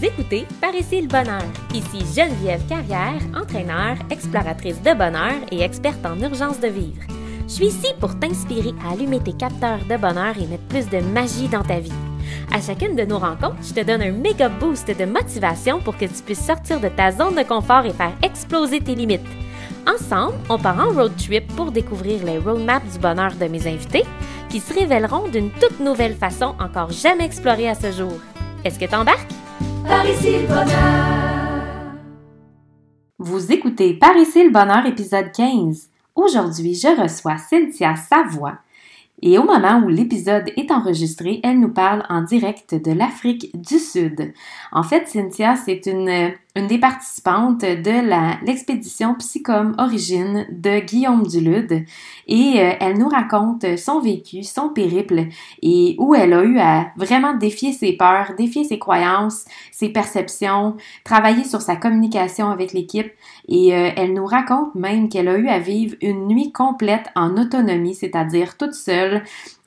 Écoutez Par ici le bonheur. Ici Geneviève Carrière, entraîneur, exploratrice de bonheur et experte en urgence de vivre. Je suis ici pour t'inspirer à allumer tes capteurs de bonheur et mettre plus de magie dans ta vie. À chacune de nos rencontres, je te donne un méga boost de motivation pour que tu puisses sortir de ta zone de confort et faire exploser tes limites. Ensemble, on part en road trip pour découvrir les roadmaps du bonheur de mes invités qui se révéleront d'une toute nouvelle façon encore jamais explorée à ce jour. Est-ce que t'embarques? Par le bonheur. Vous écoutez Par ici le bonheur épisode 15. Aujourd'hui, je reçois Cynthia Savoie, et au moment où l'épisode est enregistré, elle nous parle en direct de l'Afrique du Sud. En fait, Cynthia, c'est une, une des participantes de l'expédition Psychom Origine de Guillaume Dulude et euh, elle nous raconte son vécu, son périple et où elle a eu à vraiment défier ses peurs, défier ses croyances, ses perceptions, travailler sur sa communication avec l'équipe et euh, elle nous raconte même qu'elle a eu à vivre une nuit complète en autonomie, c'est-à-dire toute seule.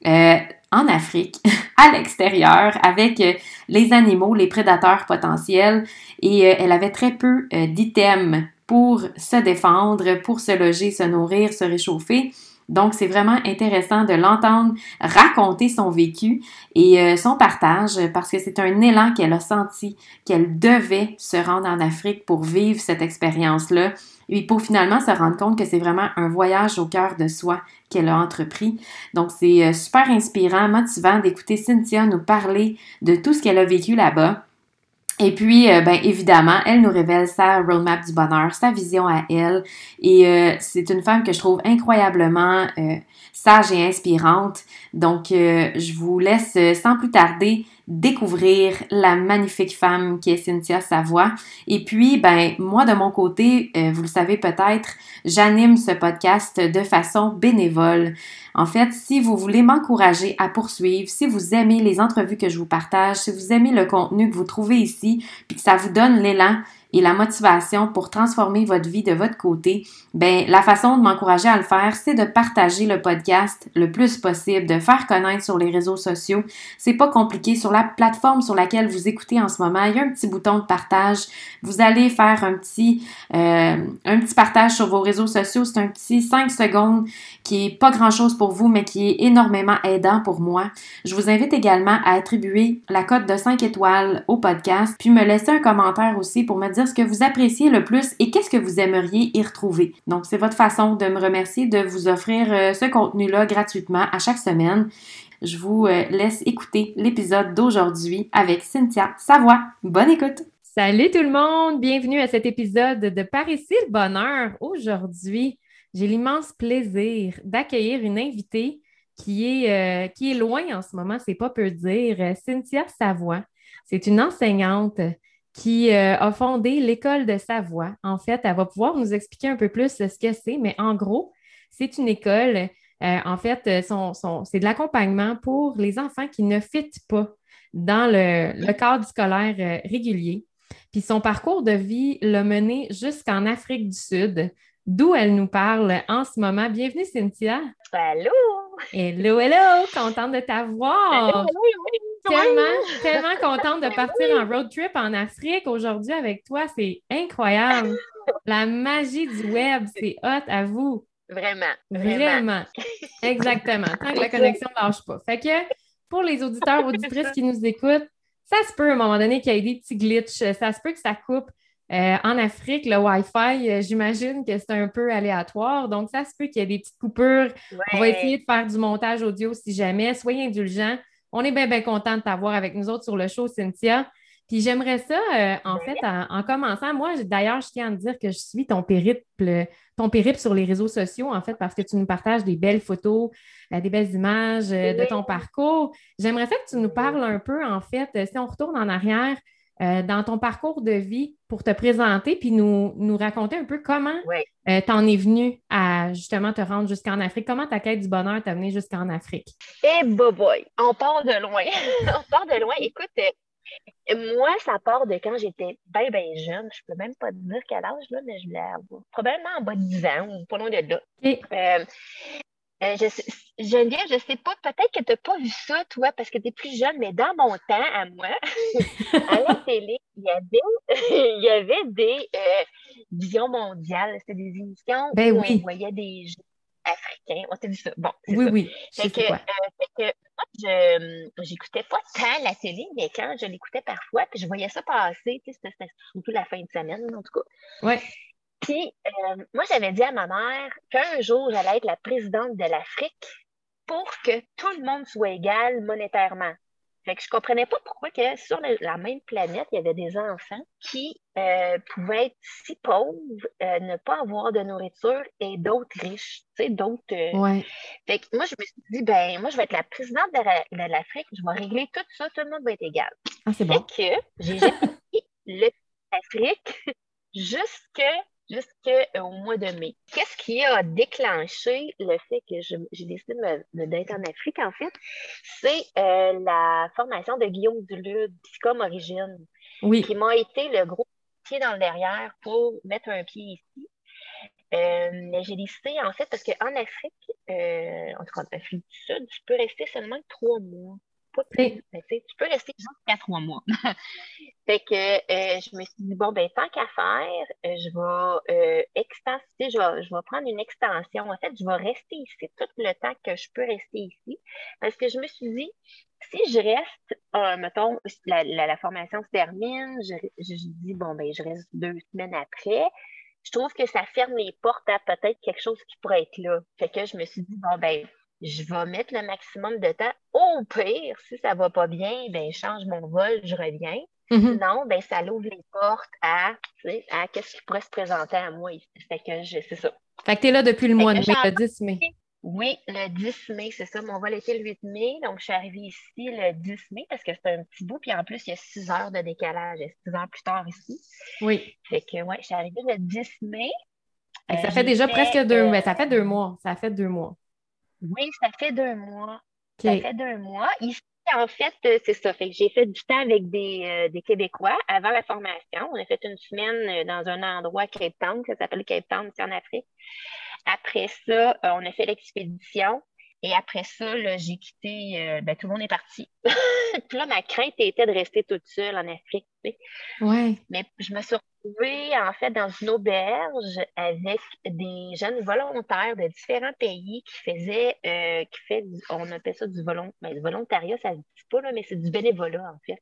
Euh, en Afrique, à l'extérieur, avec euh, les animaux, les prédateurs potentiels, et elle avait très peu d'items pour se défendre, pour se loger, se nourrir, se réchauffer. Donc, c'est vraiment intéressant de l'entendre raconter son vécu et euh, son partage parce que c'est un élan qu'elle a senti qu'elle devait se rendre en Afrique pour vivre cette expérience-là et pour finalement se rendre compte que c'est vraiment un voyage au cœur de soi qu'elle a entrepris. Donc, c'est euh, super inspirant, motivant d'écouter Cynthia nous parler de tout ce qu'elle a vécu là-bas. Et puis, euh, ben évidemment, elle nous révèle sa roadmap du bonheur, sa vision à elle. Et euh, c'est une femme que je trouve incroyablement euh, sage et inspirante. Donc, je vous laisse sans plus tarder découvrir la magnifique femme qui est Cynthia Savoie. Et puis, ben moi de mon côté, vous le savez peut-être, j'anime ce podcast de façon bénévole. En fait, si vous voulez m'encourager à poursuivre, si vous aimez les entrevues que je vous partage, si vous aimez le contenu que vous trouvez ici, puis que ça vous donne l'élan et la motivation pour transformer votre vie de votre côté, ben la façon de m'encourager à le faire, c'est de partager le podcast le plus possible, de faire connaître sur les réseaux sociaux. C'est pas compliqué sur la plateforme sur laquelle vous écoutez en ce moment, il y a un petit bouton de partage. Vous allez faire un petit euh, un petit partage sur vos réseaux sociaux, c'est un petit 5 secondes qui est pas grand-chose pour vous mais qui est énormément aidant pour moi. Je vous invite également à attribuer la cote de 5 étoiles au podcast, puis me laisser un commentaire aussi pour me dire ce que vous appréciez le plus et qu'est-ce que vous aimeriez y retrouver. Donc, c'est votre façon de me remercier de vous offrir euh, ce contenu-là gratuitement à chaque semaine. Je vous euh, laisse écouter l'épisode d'aujourd'hui avec Cynthia Savoie. Bonne écoute! Salut tout le monde! Bienvenue à cet épisode de Par ici le bonheur. Aujourd'hui, j'ai l'immense plaisir d'accueillir une invitée qui est, euh, qui est loin en ce moment, c'est pas peu dire, Cynthia Savoie. C'est une enseignante qui euh, a fondé l'école de Savoie. En fait, elle va pouvoir nous expliquer un peu plus ce que c'est, mais en gros, c'est une école, euh, en fait, c'est de l'accompagnement pour les enfants qui ne fitent pas dans le, cadre scolaire euh, régulier. Puis son parcours de vie l'a mené jusqu'en Afrique du Sud, d'où elle nous parle en ce moment. Bienvenue, Cynthia. Allô! Hello, hello! Contente de t'avoir! Tellement, tellement contente de partir en road trip en Afrique aujourd'hui avec toi. C'est incroyable. La magie du web, c'est hot à vous. Vraiment. Vraiment. Exactement. Tant que la connexion ne lâche pas. Fait que pour les auditeurs, auditrices qui nous écoutent, ça se peut à un moment donné qu'il y ait des petits glitches. Ça se peut que ça coupe. Euh, en Afrique, le Wi-Fi, euh, j'imagine que c'est un peu aléatoire. Donc, ça se peut qu'il y ait des petites coupures. On va essayer de faire du montage audio si jamais. Soyez indulgents. On est bien, bien content de t'avoir avec nous autres sur le show, Cynthia. Puis j'aimerais ça, euh, en fait, en, commençant, moi, d'ailleurs, je tiens à te dire que je suis ton périple, ton périple sur les réseaux sociaux, en fait, parce que tu nous partages des belles photos, euh, des belles images euh, de ton parcours. J'aimerais ça que tu nous parles un peu, en fait, si on retourne en arrière, euh, dans ton parcours de vie pour te présenter puis nous, nous raconter un peu comment euh, tu en es venu à justement te rendre jusqu'en Afrique. Comment ta quête du bonheur t'a mené jusqu'en Afrique? Eh, boy, on part de loin. on part de loin. Écoute, euh, moi, ça part de quand j'étais bien, bien jeune. Je peux même pas te dire quel âge, là, mais je voulais avoir probablement en bas de 10 ans ou pas loin de là. Euh, je sais- Geneviève, je sais pas, peut-être que tu n'as pas vu ça, toi, parce que tu es plus jeune, mais dans mon temps, à moi, à la télé, il y avait, il y avait des euh, visions mondiales. C'était des émissions Ben où on oui. voyait des jeux africains. On t'a dit ça. Bon, Oui, ça. oui. Fait que, euh, fait que moi, je j'écoutais pas tant la télé, mais quand je l'écoutais parfois, puis je voyais ça passer, tu sais, c'était surtout la fin de semaine, en tout cas. Ouais. Puis, euh, moi, j'avais dit à ma mère qu'un jour, j'allais être la présidente de l'Afrique pour que tout le monde soit égal monétairement. Fait que je comprenais pas pourquoi que sur le- la même planète, il y avait des enfants qui euh, pouvaient être si pauvres, euh, ne pas avoir de nourriture et d'autres riches, tu sais, d'autres... euh, Ouais. fait que moi, je me suis dit, ben, moi, je vais être la présidente de la- de l'Afrique, je vais régler tout ça, tout le monde va être égal. Ah, c'est Fait bon. que j'ai jamais l'Afrique jusque, jusque euh, au mois de mai. Qu'est-ce qui a déclenché le fait que j'ai décidé de me- de- d'être en Afrique, en fait? C'est euh, la formation de Guillaume Dulude, Psychom Origine, Oui. qui m'a été le gros pied dans le derrière pour mettre un pied ici. Euh, mais j'ai décidé, en fait, parce qu'en Afrique, euh, en tout cas en Afrique du Sud, tu peux rester seulement trois mois. Pas tu peux rester jusqu'à trois mois. fait que euh, je me suis dit, bon, ben, tant qu'à faire, euh, je vais euh, je vais, je vais prendre une extension. En fait, je vais rester ici tout le temps que je peux rester ici. Parce que je me suis dit, si je reste, euh, mettons, la, la, la formation se termine, je, je, je dis, bon, ben, je reste deux semaines après. Je trouve que ça ferme les portes à peut-être quelque chose qui pourrait être là. Fait que je me suis dit, bon, ben, je vais mettre le maximum de temps. Au pire, si ça va pas bien, ben, je change mon vol, je reviens. Mhm. Sinon, ben, ça l'ouvre les portes à, tu à qu'est-ce qui pourrait se présenter à moi. Fait que c'est ça. Fait que t'es là depuis le Fait mois de mai, le 10 mai. Oui, le 10 mai, c'est ça. Mon vol était le 8 mai. Donc, je suis arrivée ici le 10 mai parce que c'est un petit bout. Puis en plus, il y a 6 heures de décalage. Il y a 6 heures plus tard ici. Oui. Fait que, ouais, je suis arrivée le 10 mai. Que Euh, ça fait déjà fait, presque deux euh, mois. Ça fait deux mois. Ça fait deux mois. Oui, ça fait deux mois. Ça fait deux mois. Ici, en fait, euh, c'est ça. Fait que j'ai fait du temps avec des, euh, des Québécois avant la formation. On a fait une semaine euh, dans un endroit Cape Town, ça s'appelle Cape Town, ici en Afrique. Après ça, euh, on a fait l'expédition. Et après ça, là, j'ai quitté, euh, ben, tout le monde est parti. Puis là, ma crainte était de rester toute seule en Afrique. tu sais. Ouais. Mais je me suis retrouvée, en fait, dans une auberge avec des jeunes volontaires de différents pays qui faisaient, euh, qui fait, du- on appelle ça du, volon, ben, du volontariat, ça se dit pas, là, mais c'est du bénévolat, en fait.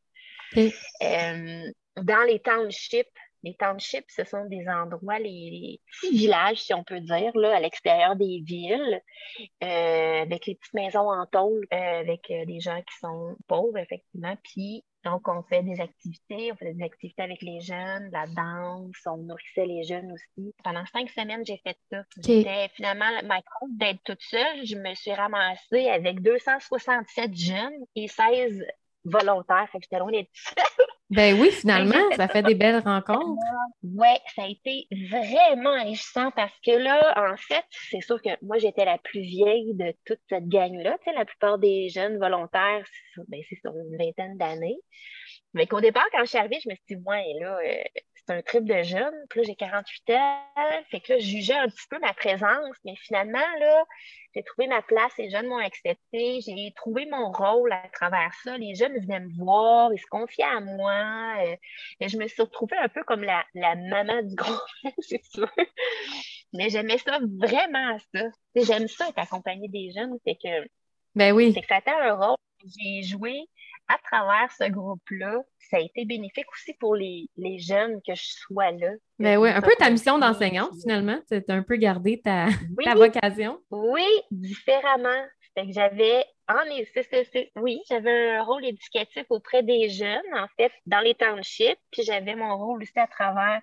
Euh, dans les townships, les townships, ce sont des endroits, les, les petits villages, si on peut dire, là, à l'extérieur des villes, euh, avec les petites maisons en tôle, euh, avec euh, des gens qui sont pauvres, effectivement. Puis, donc, on fait des activités, on fait des activités avec les jeunes, la danse, on nourrissait les jeunes aussi. Pendant cinq semaines, j'ai fait ça. J'étais finalement, ma compte d'être toute seule, je me suis ramassée avec 267 jeunes et 16 volontaires. Fait que j'étais loin d'être seule. Ben oui, finalement, ça fait des belles rencontres. Ouais, ça a été vraiment enrichissant parce que là, en fait, c'est sûr que moi, j'étais la plus vieille de toute cette gang-là. Tu sais, la plupart des jeunes volontaires, ben, c'est sur une vingtaine d'années. Mais qu'au départ, quand je suis arrivée, je me suis dit, ouais, là, euh, c'est un trip de jeunes. Puis là, j'ai 48 ans. Fait que là, je jugeais un petit peu ma présence. Mais finalement, là, j'ai trouvé ma place. Les jeunes m'ont accepté. J'ai trouvé mon rôle à travers ça. Les jeunes venaient me voir. Ils se confiaient à moi. euh, et je me suis retrouvée un peu comme la, la maman du groupe, c'est sûr. Mais j'aimais ça vraiment, ça. J'aime ça être accompagnée des jeunes. C'est que, Ben oui. c'est que ça a été un rôle que j'ai joué à travers ce groupe-là. Ça a été bénéfique aussi pour les, les jeunes que je sois là. Ben oui, un peu ta mission d'enseignante finalement. Tu as un peu gardé ta, Oui, ta vocation. oui, différemment. Fait que j'avais, en oui, j'avais un rôle éducatif auprès des jeunes, en fait, dans les townships, puis j'avais mon rôle aussi à travers,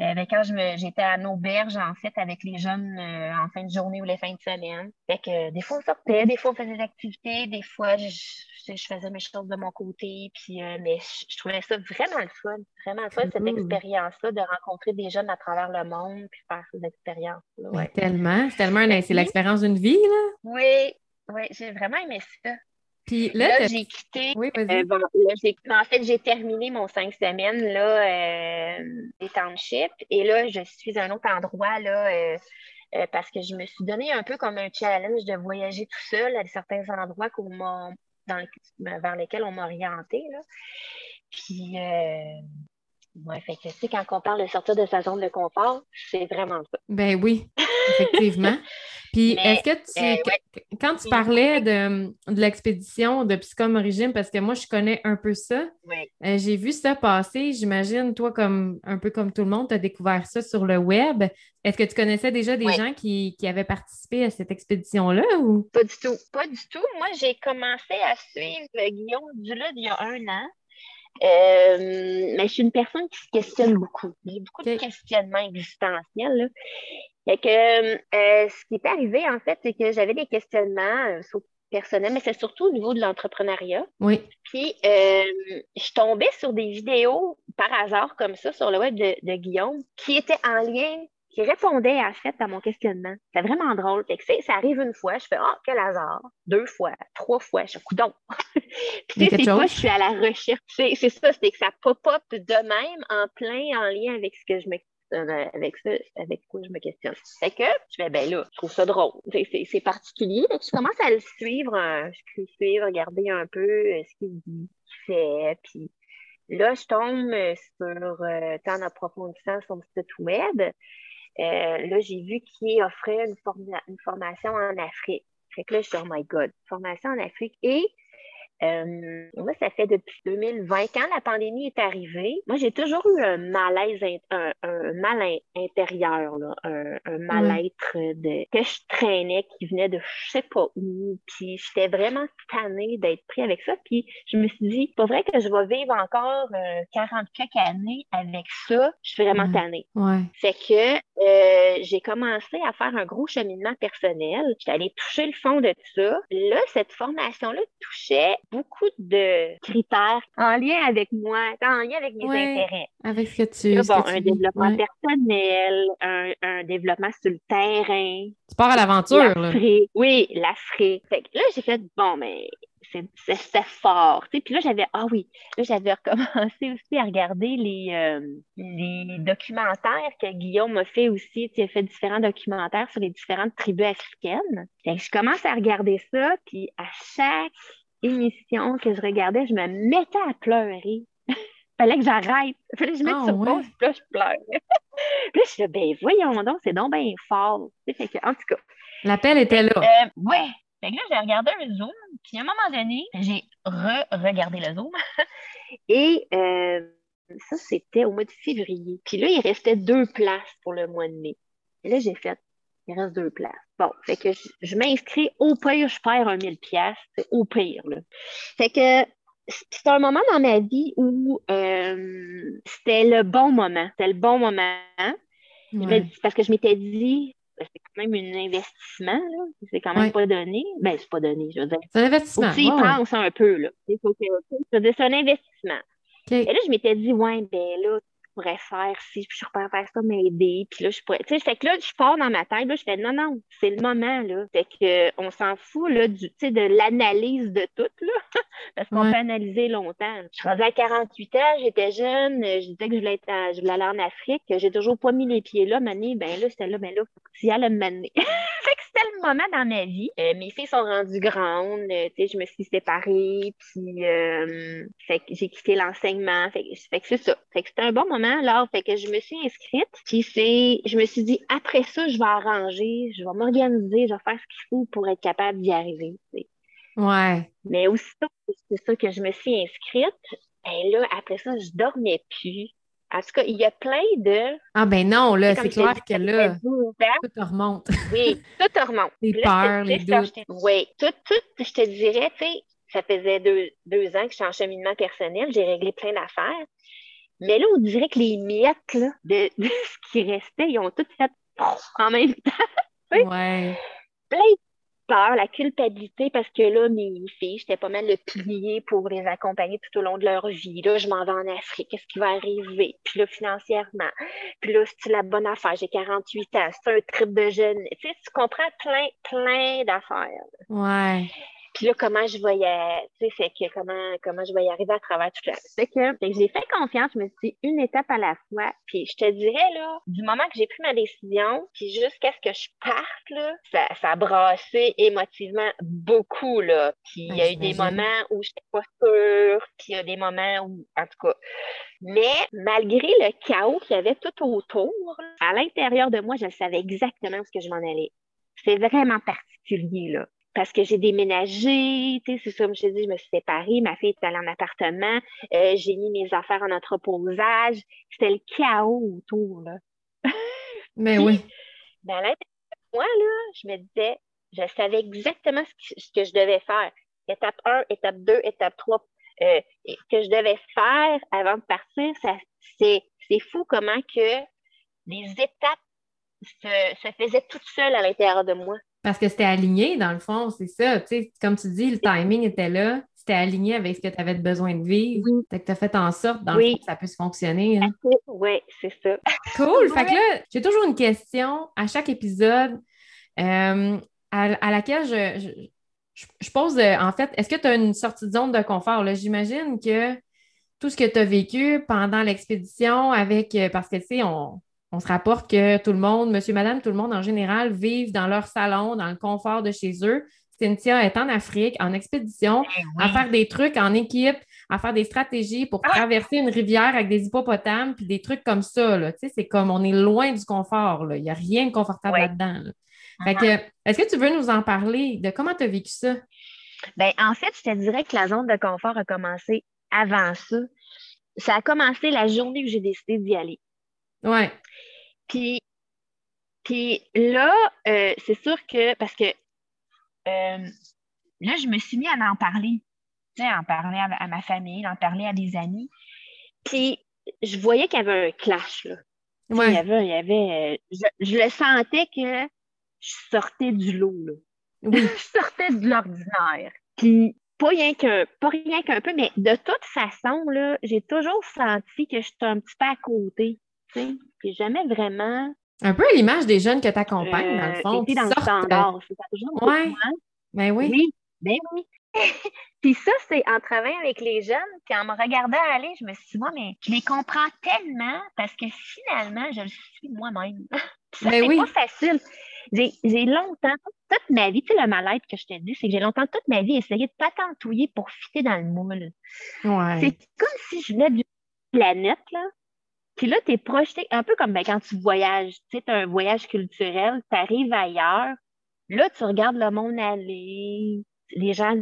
euh, ben, quand j'étais à auberge, en fait, avec les jeunes euh, en fin de journée ou les fins de semaine. Fait que euh, des fois, on sortait, des fois, on faisait des activités, des fois, je, je, je faisais mes choses de mon côté, puis, mais je, je trouvais ça vraiment le fun, vraiment le fun, cette Mhm. expérience-là, de rencontrer des jeunes à travers le monde, puis faire ces expériences-là. Ouais. tellement. C'est tellement c'est l'expérience d'une vie, là. Oui, oui, j'ai vraiment aimé ça. Puis là, j'ai quitté. Oui, euh, bon, là, en fait, j'ai terminé mon cinq semaines là, euh, des townships. Et là, je suis à un autre endroit là, euh, euh, parce que je me suis donné un peu comme un challenge de voyager tout seul à certains endroits dans vers lesquels on m'a orienté. Là. Puis, ouais, fait que, tu sais, quand on parle de sortir de sa zone de confort, c'est vraiment ça. Ben oui, effectivement. Puis, est-ce que tu, euh, quand tu parlais de, de l'expédition de Psychom Origine, parce que moi, je connais un peu ça, euh, j'ai vu ça passer. J'imagine, toi, comme un peu comme tout le monde, tu as découvert ça sur le web. Est-ce que tu connaissais déjà des gens qui, qui, avaient participé à cette expédition-là? Ou? Pas du tout. Pas du tout. Moi, j'ai commencé à suivre Guillaume Duluth il y a un an. Euh, mais je suis une personne qui se questionne beaucoup. J'ai beaucoup de questionnements existentiels. Là. que, euh, ce qui est arrivé, en fait, c'est que j'avais des questionnements euh, personnels, mais c'est surtout au niveau de l'entrepreneuriat. Oui. Puis, je tombais sur des vidéos par hasard comme ça sur le web de, de Guillaume qui étaient en lien qui répondait à fait à mon questionnement. C'est vraiment drôle. Fait ça arrive une fois, je fais Ah, quel hasard. Deux fois, trois fois, je fais coudon. Puis c'est quoi, je suis à la recherche. C'est ça, c'est que ça pop-up de même en plein en lien avec ce que je me euh, avec ça, avec quoi je me questionne. Fait que je fais ben là, je trouve ça drôle. C'est particulier. Donc, je commence à le suivre, je peux suivre, regarder un peu euh, ce qu'il fait. Puis là, je tombe sur, euh, en approfondissant son site web, euh, là, j'ai vu qu'il offrait une, une, formation en Afrique. Fait que là, je suis, oh my God, formation en Afrique. Et euh, moi, ça fait depuis 2020, quand la pandémie est arrivée, moi, j'ai toujours eu un malaise, un, mal intérieur, un, mal-être de, que je traînais, qui venait de je sais pas où, puis j'étais vraiment tannée d'être pris avec ça, puis je me suis dit, pas vrai que je vais vivre encore 40 euh, quelques années avec ça, je suis vraiment tannée. Ouais. Fait que euh, j'ai commencé à faire un gros cheminement personnel, j'étais allée toucher le fond de ça. Là, cette formation-là touchait beaucoup de critères en lien avec moi, en lien avec mes intérêts. Avec ce que tu là, bon, un développement personnel, un, un, développement sur le terrain. Tu pars à l'aventure, là. Oui, l'Afrique. Là, j'ai fait, bon, mais c'était fort. Tu sais. Puis là, j'avais, ah oui, là, j'avais recommencé aussi à regarder les, euh, les documentaires que Guillaume a fait aussi. Tu a fait différents documentaires sur les différentes tribus africaines. je commence à regarder ça, puis à chaque émission que je regardais, je me mettais à pleurer. Fallait que j'arrête. Fallait que je mette oh, sur pause, puis là, je pleure. puis là, je disais, ben voyons donc, c'est donc bien fort. Fait que, en tout cas. L'appel était là. Euh, ouais. Fait que là, j'ai regardé un Zoom, puis à un moment donné, j'ai re-regardé le Zoom. Et euh, ça, c'était au mois de février. Puis là, il restait deux places pour le mois de mai. Et là, j'ai fait, il reste deux places. Bon, fait que je, m'inscris, au pire, je perds un 1000 pièces, c'est au pire, là. Fait que c'est un moment dans ma vie où euh, c'était le bon moment. C'était le bon moment. parce que je m'étais dit, ben, c'est quand même un investissement, là. C'est quand même pas donné. Ben, c'est pas donné, je veux dire. C'est un investissement. Faut que un peu, là. Faut que, je veux dire, c'est un investissement. Et là, je m'étais dit, ouais, ben là, pourrais faire si je pourrais faire ça, m'aider. Puis là, je pourrais. Tu sais, fait que là, je pars dans ma tête, là, je fais non, non, c'est le moment, là. Fait que on s'en fout là, du, de l'analyse de tout, là. Parce qu'on peut analyser longtemps. Je suis rendue à 48 ans, j'étais jeune, je disais que je voulais, être je voulais aller en Afrique. J'ai toujours pas mis les pieds là, mané, ben là, c'était là, ben là, faut que tu y ailles m'amener. fait que moment dans ma vie. Euh, mes filles sont rendues grandes, euh, tu sais, je me suis séparée, puis euh, fait que j'ai quitté l'enseignement. Fait, fait que c'est ça. Fait que c'était un bon moment là. Fait que je me suis inscrite. Puis c'est, je me suis dit, après ça, je vais arranger, je vais m'organiser, je vais faire ce qu'il faut pour être capable d'y arriver. Ouais. Mais aussitôt, c'est ça que je me suis inscrite. Et là, après ça, je dormais plus. En tout cas, il y a plein de. Ah, ben non, là, c'est clair que là, tout te remonte. oui, tout te remonte. les peurs, les doutes. Oui, tout, tout, je te dirais, tu sais, ça faisait deux, deux ans que je suis en cheminement personnel, j'ai réglé plein d'affaires. Mais là, on dirait que les miettes là, de, ce qui restait, ils ont toutes fait en même temps. ouais. Plein de peur, la culpabilité, parce que là, mes filles, j'étais pas mal le pilier pour les accompagner tout au long de leur vie. Là, je m'en vais en Afrique, qu'est-ce qui va arriver? Puis là, financièrement. Puis là, c'est la bonne affaire, j'ai 48 ans, c'est un trip de jeune. Tu sais, tu comprends plein, plein d'affaires. Ouais. Puis là, comment je vais y, tu sais, c'est que comment, comment je vais y arriver à travers tout ça. C'est que, fait que j'ai fait confiance, je me suis dit une étape à la fois. Puis je te dirais, là, du moment que j'ai pris ma décision, puis jusqu'à ce que je parte, là, ça, ça a brassé émotivement beaucoup, là. Puis il y a eu des moments où j'étais pas sûre, puis il y a des moments où, en tout cas. Mais malgré le chaos qu'il y avait tout autour, là, à l'intérieur de moi, je savais exactement où ce que je m'en allais. C'est vraiment particulier, là. Parce que j'ai déménagé, tu sais, c'est ça, comme je te dis, je me suis séparée, ma fille est allée en appartement, euh, j'ai mis mes affaires en entreposage. C'était le chaos autour, là. Mais Puis, oui. dans l'intérieur de moi, là, je me disais, je savais exactement ce que, ce que je devais faire. Étape 1, étape 2, étape 3, euh, que je devais faire avant de partir. Ça, c'est, c'est fou comment que les étapes se, se faisaient toutes seules à l'intérieur de moi. Parce que c'était aligné, dans le fond, c'est ça. Comme tu dis, le timing était là. C'était aligné avec ce que tu avais besoin de vivre. Oui. Fait que tu as fait en sorte, dans le fond, que ça puisse fonctionner. hein. Oui, c'est ça. Cool. Fait que là, j'ai toujours une question à chaque épisode euh, à, à laquelle je, je, je- pose, euh, en fait, est-ce que tu as une sortie de zone de confort? Là, j'imagine que tout ce que tu as vécu pendant l'expédition avec, euh, parce que, tu sais, on, on se rapporte que tout le monde, monsieur, madame, tout le monde en général, vivent dans leur salon, dans le confort de chez eux. Cynthia est en Afrique, en expédition, à faire des trucs en équipe, à faire des stratégies pour traverser une rivière avec des hippopotames, puis des trucs comme ça. Là. Tu sais, c'est comme on est loin du confort. là. Il n'y a rien de confortable là-dedans. là. Fait que, est-ce que tu veux nous en parler de comment tu as vécu ça? Ben, en fait, je te dirais que la zone de confort a commencé avant ça. Ça a commencé la journée où j'ai décidé d'y aller. Ouais. Puis, puis là, euh, c'est sûr que, parce que euh, là, je me suis mis à en parler, tu sais, à en parler à, à ma famille, à en parler à des amis. Puis, je voyais qu'il y avait un clash, là. Il y avait, il y avait, je, je le sentais que je sortais du lot, là. Oui. je sortais de l'ordinaire. Puis, pas rien qu'un, pas rien qu'un peu, mais de toute façon, là, j'ai toujours senti que j'étais un petit peu à côté, tu sais. J'ai jamais vraiment Un peu à l'image des jeunes que tu accompagnes, dans le euh, fond, qui dans le sortent. standard. A toujours Ouais. Ben oui. Oui, ben oui. Puis ça, c'est en travaillant avec les jeunes, puis en me regardant aller, je me suis dit, moi, mais je les comprends tellement parce que finalement, je le suis moi-même. Puis ça, Ben c'est oui. pas facile. J'ai j'ai longtemps, toute ma vie, tu sais, le mal-être que je te dis, c'est que j'ai longtemps, toute ma vie, essayé de patentouiller pour fitter dans le moule. Ouais. C'est comme si je venais d'une planète, là. Puis là, tu es projeté, un peu comme ben, quand tu voyages, tu sais, un voyage culturel, tu arrives ailleurs, là, tu regardes le monde aller, les gens,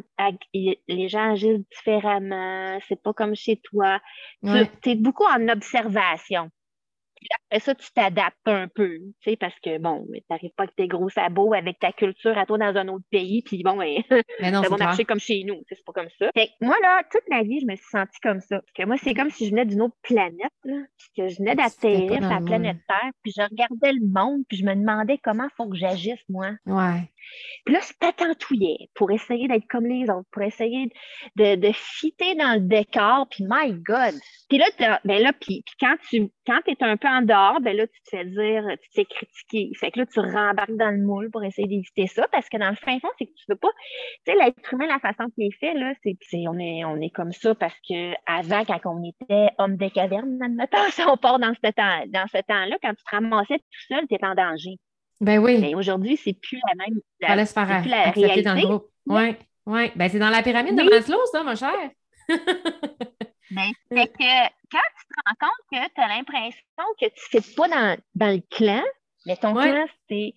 les gens agissent différemment, c'est pas comme chez toi. Ouais. Tu es beaucoup en observation. Puis après ça, tu t'adaptes un peu, tu sais, parce que, bon, tu n'arrives pas avec tes gros sabots, avec ta culture à toi dans un autre pays, puis bon, ben, Mais non, ça va marcher comme chez nous, c'est pas comme ça. Fait que moi, là, toute ma vie, je me suis sentie comme ça. Parce que moi, c'est comme si je venais d'une autre planète, là, puis que je venais d'atterrir la planète. Terre, puis je regardais le monde, puis je me demandais comment faut que j'agisse, moi. Ouais. Puis là, je patentouillais pour essayer d'être comme les autres, pour essayer de, de fitter dans le décor, puis my God! Puis là, ben là, puis, puis quand tu quand es un peu en dehors, ben là, tu te fais dire, tu te fais critiquer. Fait que là, tu rembarques dans le moule pour essayer d'éviter ça, parce que dans le fin fond, c'est que tu veux pas, tu sais, l'être humain, la façon qu'il est fait, là, c'est, c'est- on est, on est comme ça parce que avant, quand on était homme des cavernes, admettons, si on part dans ce temps, dans ce temps-là, quand tu te ramassais tout seul, tu es en danger. Ben oui. Mais aujourd'hui, c'est plus la même, la- Fallait se faire c'est plus la accepter dans le réalité. groupe. Ouais. Ouais. Ben c'est dans la pyramide de Oui. Maslow, ça, mon cher. Ben, fait que quand tu te rends compte que tu as l'impression que tu ne fais pas dans, dans le clan, mais ton Ouais. clan, c'est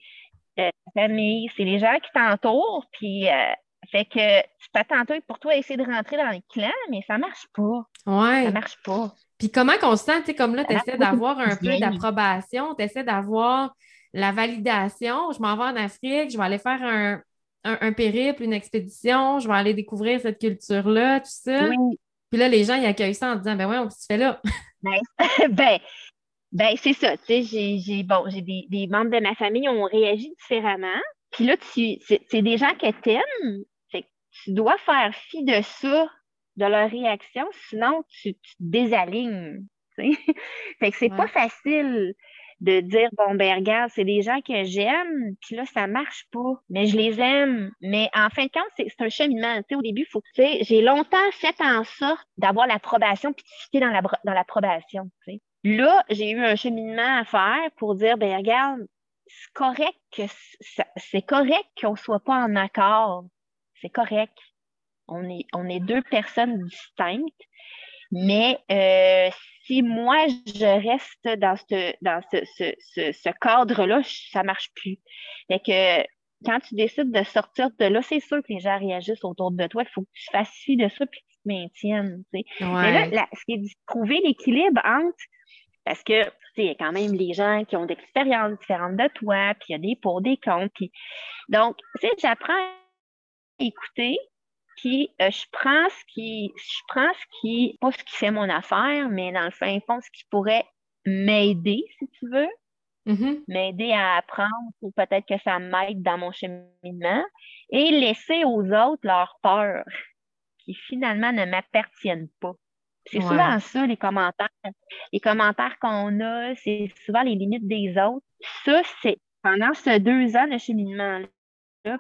euh, ta famille, c'est les gens qui t'entourent, puis euh, fait que tu t'attends pour toi à essayer de rentrer dans le clan, mais ça marche pas. Ouais. Ça marche pas. Puis comment qu'on se sent, tu sais, comme là, tu essaies d'avoir un peu d'approbation, tu essaies d'avoir la validation. Je m'en vais en Afrique, je vais aller faire un, un, un périple, une expédition, je vais aller découvrir cette culture-là, tout ça. Oui. Puis là, les gens, ils accueillent ça en disant, ben ouais, on se fait là? ben, ben c'est ça. Tu sais, j'ai, j'ai, bon, j'ai des, des membres de ma famille ont réagi différemment. Puis là, tu, c'est, c'est des gens que t'aimes. Fait que tu dois faire fi de ça, de leur réaction, sinon tu, tu te désalignes. tu sais. fait que c'est Ouais. pas facile. De dire, bon, ben regarde, c'est des gens que j'aime, puis là, ça marche pas, mais je les aime. Mais en fin de compte, c'est un cheminement. Tu sais, au début, faut tu j'ai longtemps fait en sorte d'avoir l'approbation puis de citer dans l'approbation, la, tu. Là, j'ai eu un cheminement à faire pour dire, ben regarde, c'est correct que c'est correct qu'on soit pas en accord. C'est correct. On est, on est deux personnes distinctes. Mais euh, si moi, je reste dans ce, dans ce, ce, ce, cadre-là, ça marche plus. Fait que quand tu décides de sortir de là, c'est sûr que les gens réagissent autour de toi. Il faut que tu fasses fi de ça puis que tu te maintiennes. Mais là, ce qui est de trouver l'équilibre entre parce que, tu sais, il y a quand même les gens qui ont d'expériences différentes de toi, puis il y a des pour, des contre. Puis... Donc, tu sais, j'apprends à écouter, puis euh, je prends ce qui, je prends ce qui, pas ce qui fait mon affaire, mais dans le fin fond, ce qui pourrait m'aider, si tu veux. Mm-hmm. M'aider à apprendre ou peut-être que ça m'aide dans mon cheminement et laisser aux autres leur peur qui finalement ne m'appartiennent pas. C'est souvent ça, les commentaires. Les commentaires qu'on a, c'est souvent les limites des autres. Ça, c'est pendant ces deux ans de cheminement-là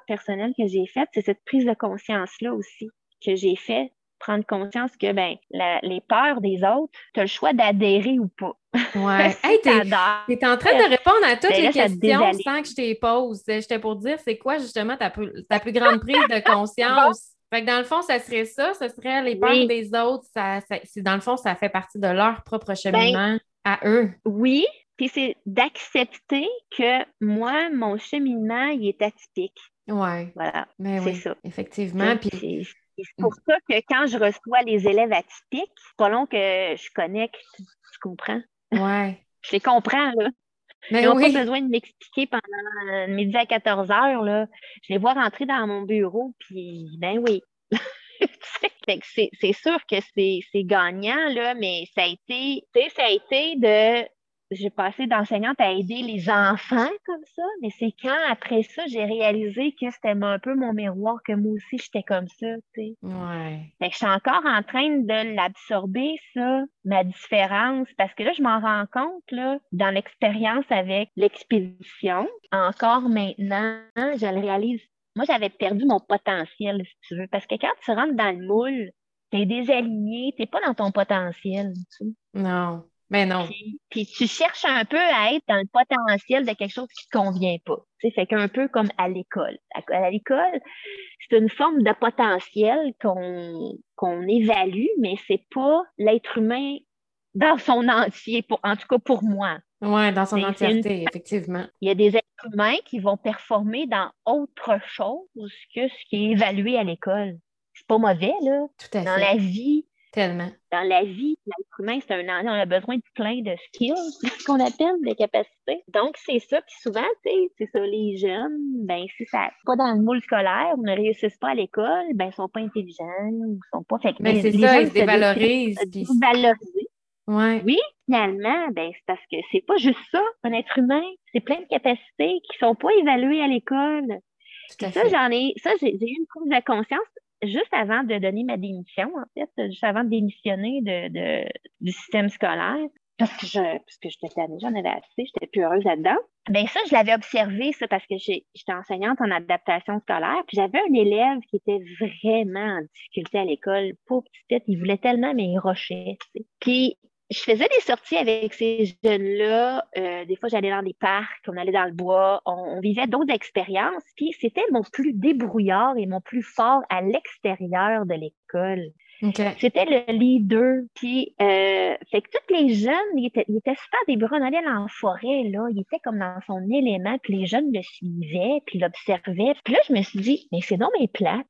personnel que j'ai fait, c'est cette prise de conscience-là aussi que j'ai fait prendre conscience que ben les peurs des autres, tu as le choix d'adhérer ou pas. Ouais. hey, t'es, es en train de répondre à toutes ben les questions sans que je te pose. J'étais pour dire, c'est quoi justement ta, ta plus grande prise de conscience? Fait que dans le fond, ça serait ça, ce serait les peurs des autres. Ça, c'est, dans le fond, ça fait partie de leur propre ben, cheminement à eux. Oui, puis c'est d'accepter que moi, mon cheminement, il est atypique. Oui. Voilà. Mais ben c'est ça. Effectivement. Puis... C'est pour ça que quand je reçois les élèves atypiques, c'est pas long que je connecte, tu, comprends? Oui. je les comprends, là. Mais Ils n'ont pas besoin de m'expliquer pendant midi à 14 heures. Là. Je les vois rentrer dans mon bureau, puis ben oui. c'est sûr que c'est gagnant, là, mais ça a été, ça a été de j'ai passé d'enseignante à aider les enfants comme ça, mais c'est quand après ça, j'ai réalisé que c'était un peu mon miroir, que moi aussi, j'étais comme ça, tu sais. Ouais. Fait que je suis encore en train de l'absorber, ça, ma différence, parce que là, je m'en rends compte, là, dans l'expérience avec l'expédition. Encore maintenant, je le réalise. Moi, j'avais perdu mon potentiel, si tu veux, parce que quand tu rentres dans le moule, t'es désaligné, t'es pas dans ton potentiel, tu sais. Non. Mais non. Puis, tu cherches un peu à être dans le potentiel de quelque chose qui te convient pas. Tu sais, fait qu'un peu comme à l'école. À, l'école, c'est une forme de potentiel qu'on évalue, mais c'est pas l'être humain dans son entier, pour, en tout cas pour moi. Oui, dans son entièreté, effectivement. Il y a des êtres humains qui vont performer dans autre chose que ce qui est évalué à l'école. C'est pas mauvais, là. Tout à dans la vie, Tellement. Dans la vie, l'être humain, c'est un on a besoin de plein de skills, ce qu'on appelle des capacités. Donc, c'est ça. Puis souvent, tu sais, c'est ça, les jeunes, ben, si ça pas dans le moule scolaire ou ne réussissent pas à l'école, ben, ils sont pas intelligents ou sont pas. Fait Mais c'est ça, ils se dévalorisent. Puis... Ouais. Oui, finalement, ben, c'est parce que c'est pas juste ça, un être humain. C'est plein de capacités qui sont pas évaluées à l'école. Ça, j'en ai, ça, j'ai eu une prise de conscience juste avant de donner ma démission, en fait, juste avant de démissionner de, du système scolaire, parce que je parce que j'étais tannée, j'en avais assez, j'étais plus heureuse là-dedans. Ben ça, je l'avais observé, ça, parce que j'étais enseignante en adaptation scolaire, puis j'avais un élève qui était vraiment en difficulté à l'école, pauvre petite, il voulait tellement, mais il rochait, tu sais. Puis je faisais des sorties avec ces jeunes-là. Euh, des fois, j'allais dans des parcs, on allait dans le bois, on, vivait d'autres expériences. Puis c'était mon plus débrouillard et mon plus fort à l'extérieur de l'école. C'était le leader. Puis, euh, fait que tous les jeunes, ils étaient, ils étaient super débrouillards. On allait en forêt, là. Il était comme dans son élément. Puis les jeunes le suivaient, puis l'observaient. Puis là, je me suis dit, mais c'est dans mes plates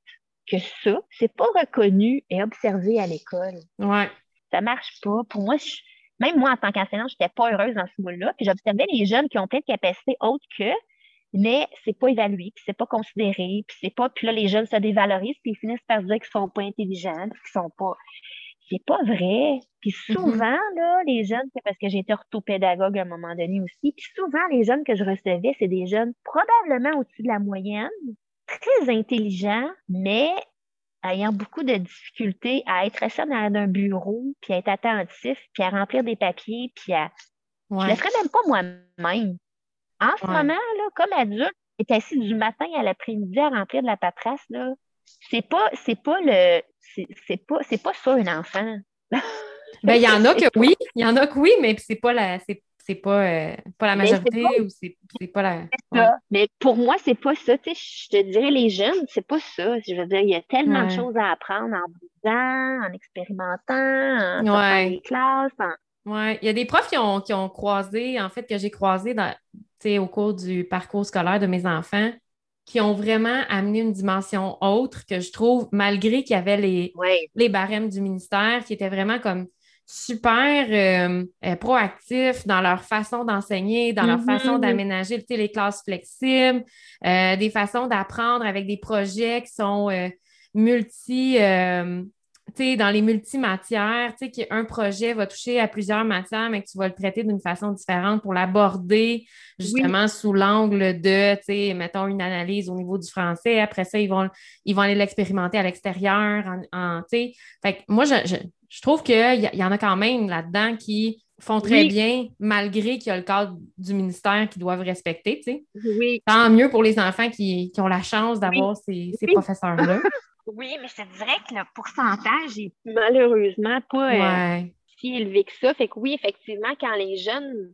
que ça, c'est pas reconnu et observé à l'école. Ouais ça marche pas. Pour moi, même moi, en tant qu'enseignante, j'étais pas heureuse dans ce moule-là. Puis j'observais les jeunes qui ont plein de capacités autres que, mais c'est pas évalué, puis c'est pas considéré, puis c'est pas. Puis là, les jeunes se dévalorisent, puis ils finissent par dire qu'ils sont pas intelligents, qu'ils sont pas. C'est pas vrai. Puis mm-hmm. souvent, là, les jeunes, c'est parce que j'ai été orthopédagogue à un moment donné aussi. Puis souvent, les jeunes que je recevais, c'est des jeunes probablement au-dessus de la moyenne, très intelligents, mais ayant beaucoup de difficultés à être assis dans un bureau, puis à être attentif, puis à remplir des papiers, puis à Je ne le ferais même pas moi-même. En ce moment, là, comme adulte, est assis du matin à l'après-midi à remplir de la paperasse, là, c'est pas, c'est pas le, c'est pas, c'est pas ça un enfant. ben, il y en a que oui, il y en a que oui, mais c'est pas la, c'est, pas, euh, pas la majorité ou c'est, pas la. Mais pour moi, c'est pas ça. Tu sais, je te dirais, les jeunes, c'est pas ça. Je veux dire, il y a tellement de choses à apprendre en bougeant, en expérimentant, en ouais. les classes. Oui, il y a des profs qui ont, qui ont croisé, en fait, que j'ai croisé dans, au cours du parcours scolaire de mes enfants qui ont vraiment amené une dimension autre que je trouve, malgré qu'il y avait les, les barèmes du ministère, qui étaient vraiment comme super euh, euh, proactifs dans leur façon d'enseigner, dans leur façon mm-hmm. d'aménager les classes flexibles, euh, des façons d'apprendre avec des projets qui sont multi, dans les multimatières, tu sais, qu'un projet va toucher à plusieurs matières, mais que tu vas le traiter d'une façon différente pour l'aborder justement sous l'angle de, tu sais, mettons une analyse au niveau du français. Après ça, ils vont, ils vont aller l'expérimenter à l'extérieur. En, fait que moi, je, trouve qu'il y, y en a quand même là-dedans qui font très bien, malgré qu'il y a le cadre du ministère qu'ils doivent respecter, tu sais. Tant mieux pour les enfants qui, ont la chance d'avoir ces, ces professeurs-là. Oui, mais je dirais que le pourcentage est malheureusement pas euh, si élevé que ça. Fait que oui, effectivement, quand les jeunes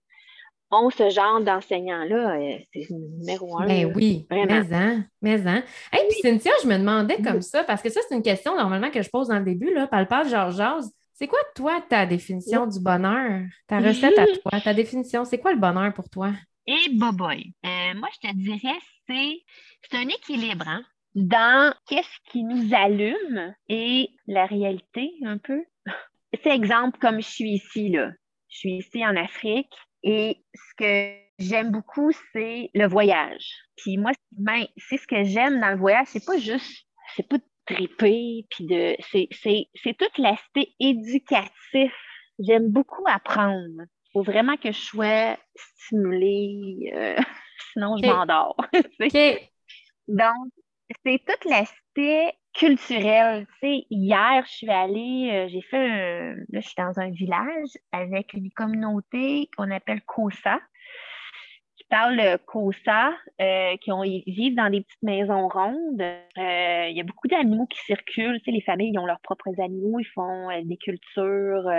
ont ce genre d'enseignants-là, euh, c'est numéro un. Ben oui, vraiment. mais hein, mais hein. Hey, puis Cynthia, je me demandais comme ça, parce que ça, c'est une question normalement que je pose dans le début, là, par le pas de Georges C'est quoi, toi, ta définition du bonheur? Ta recette à toi, ta définition, c'est quoi le bonheur pour toi? Et eh, boy, euh, moi, je te dirais, c'est, c'est un équilibre, hein? dans qu'est-ce qui nous allume et la réalité un peu. C'est exemple comme je suis ici, là. Je suis ici en Afrique et ce que j'aime beaucoup, c'est le voyage. Puis moi, ben, c'est ce que j'aime dans le voyage, c'est pas juste, c'est pas de triper, puis de, c'est, c'est, c'est tout l'aspect éducatif. J'aime beaucoup apprendre. Il faut vraiment que je sois stimulée, euh, sinon je m'endors. Donc, c'est tout l'aspect culturel. Tu sais, hier, je suis allée, euh, j'ai fait un, là, je suis dans un village avec une communauté qu'on appelle Kosa, qui parle Kosa, euh, qui ont, ils vivent dans des petites maisons rondes. Euh, il y a beaucoup d'animaux qui circulent. Tu sais, les familles ils ont leurs propres animaux, ils font des cultures.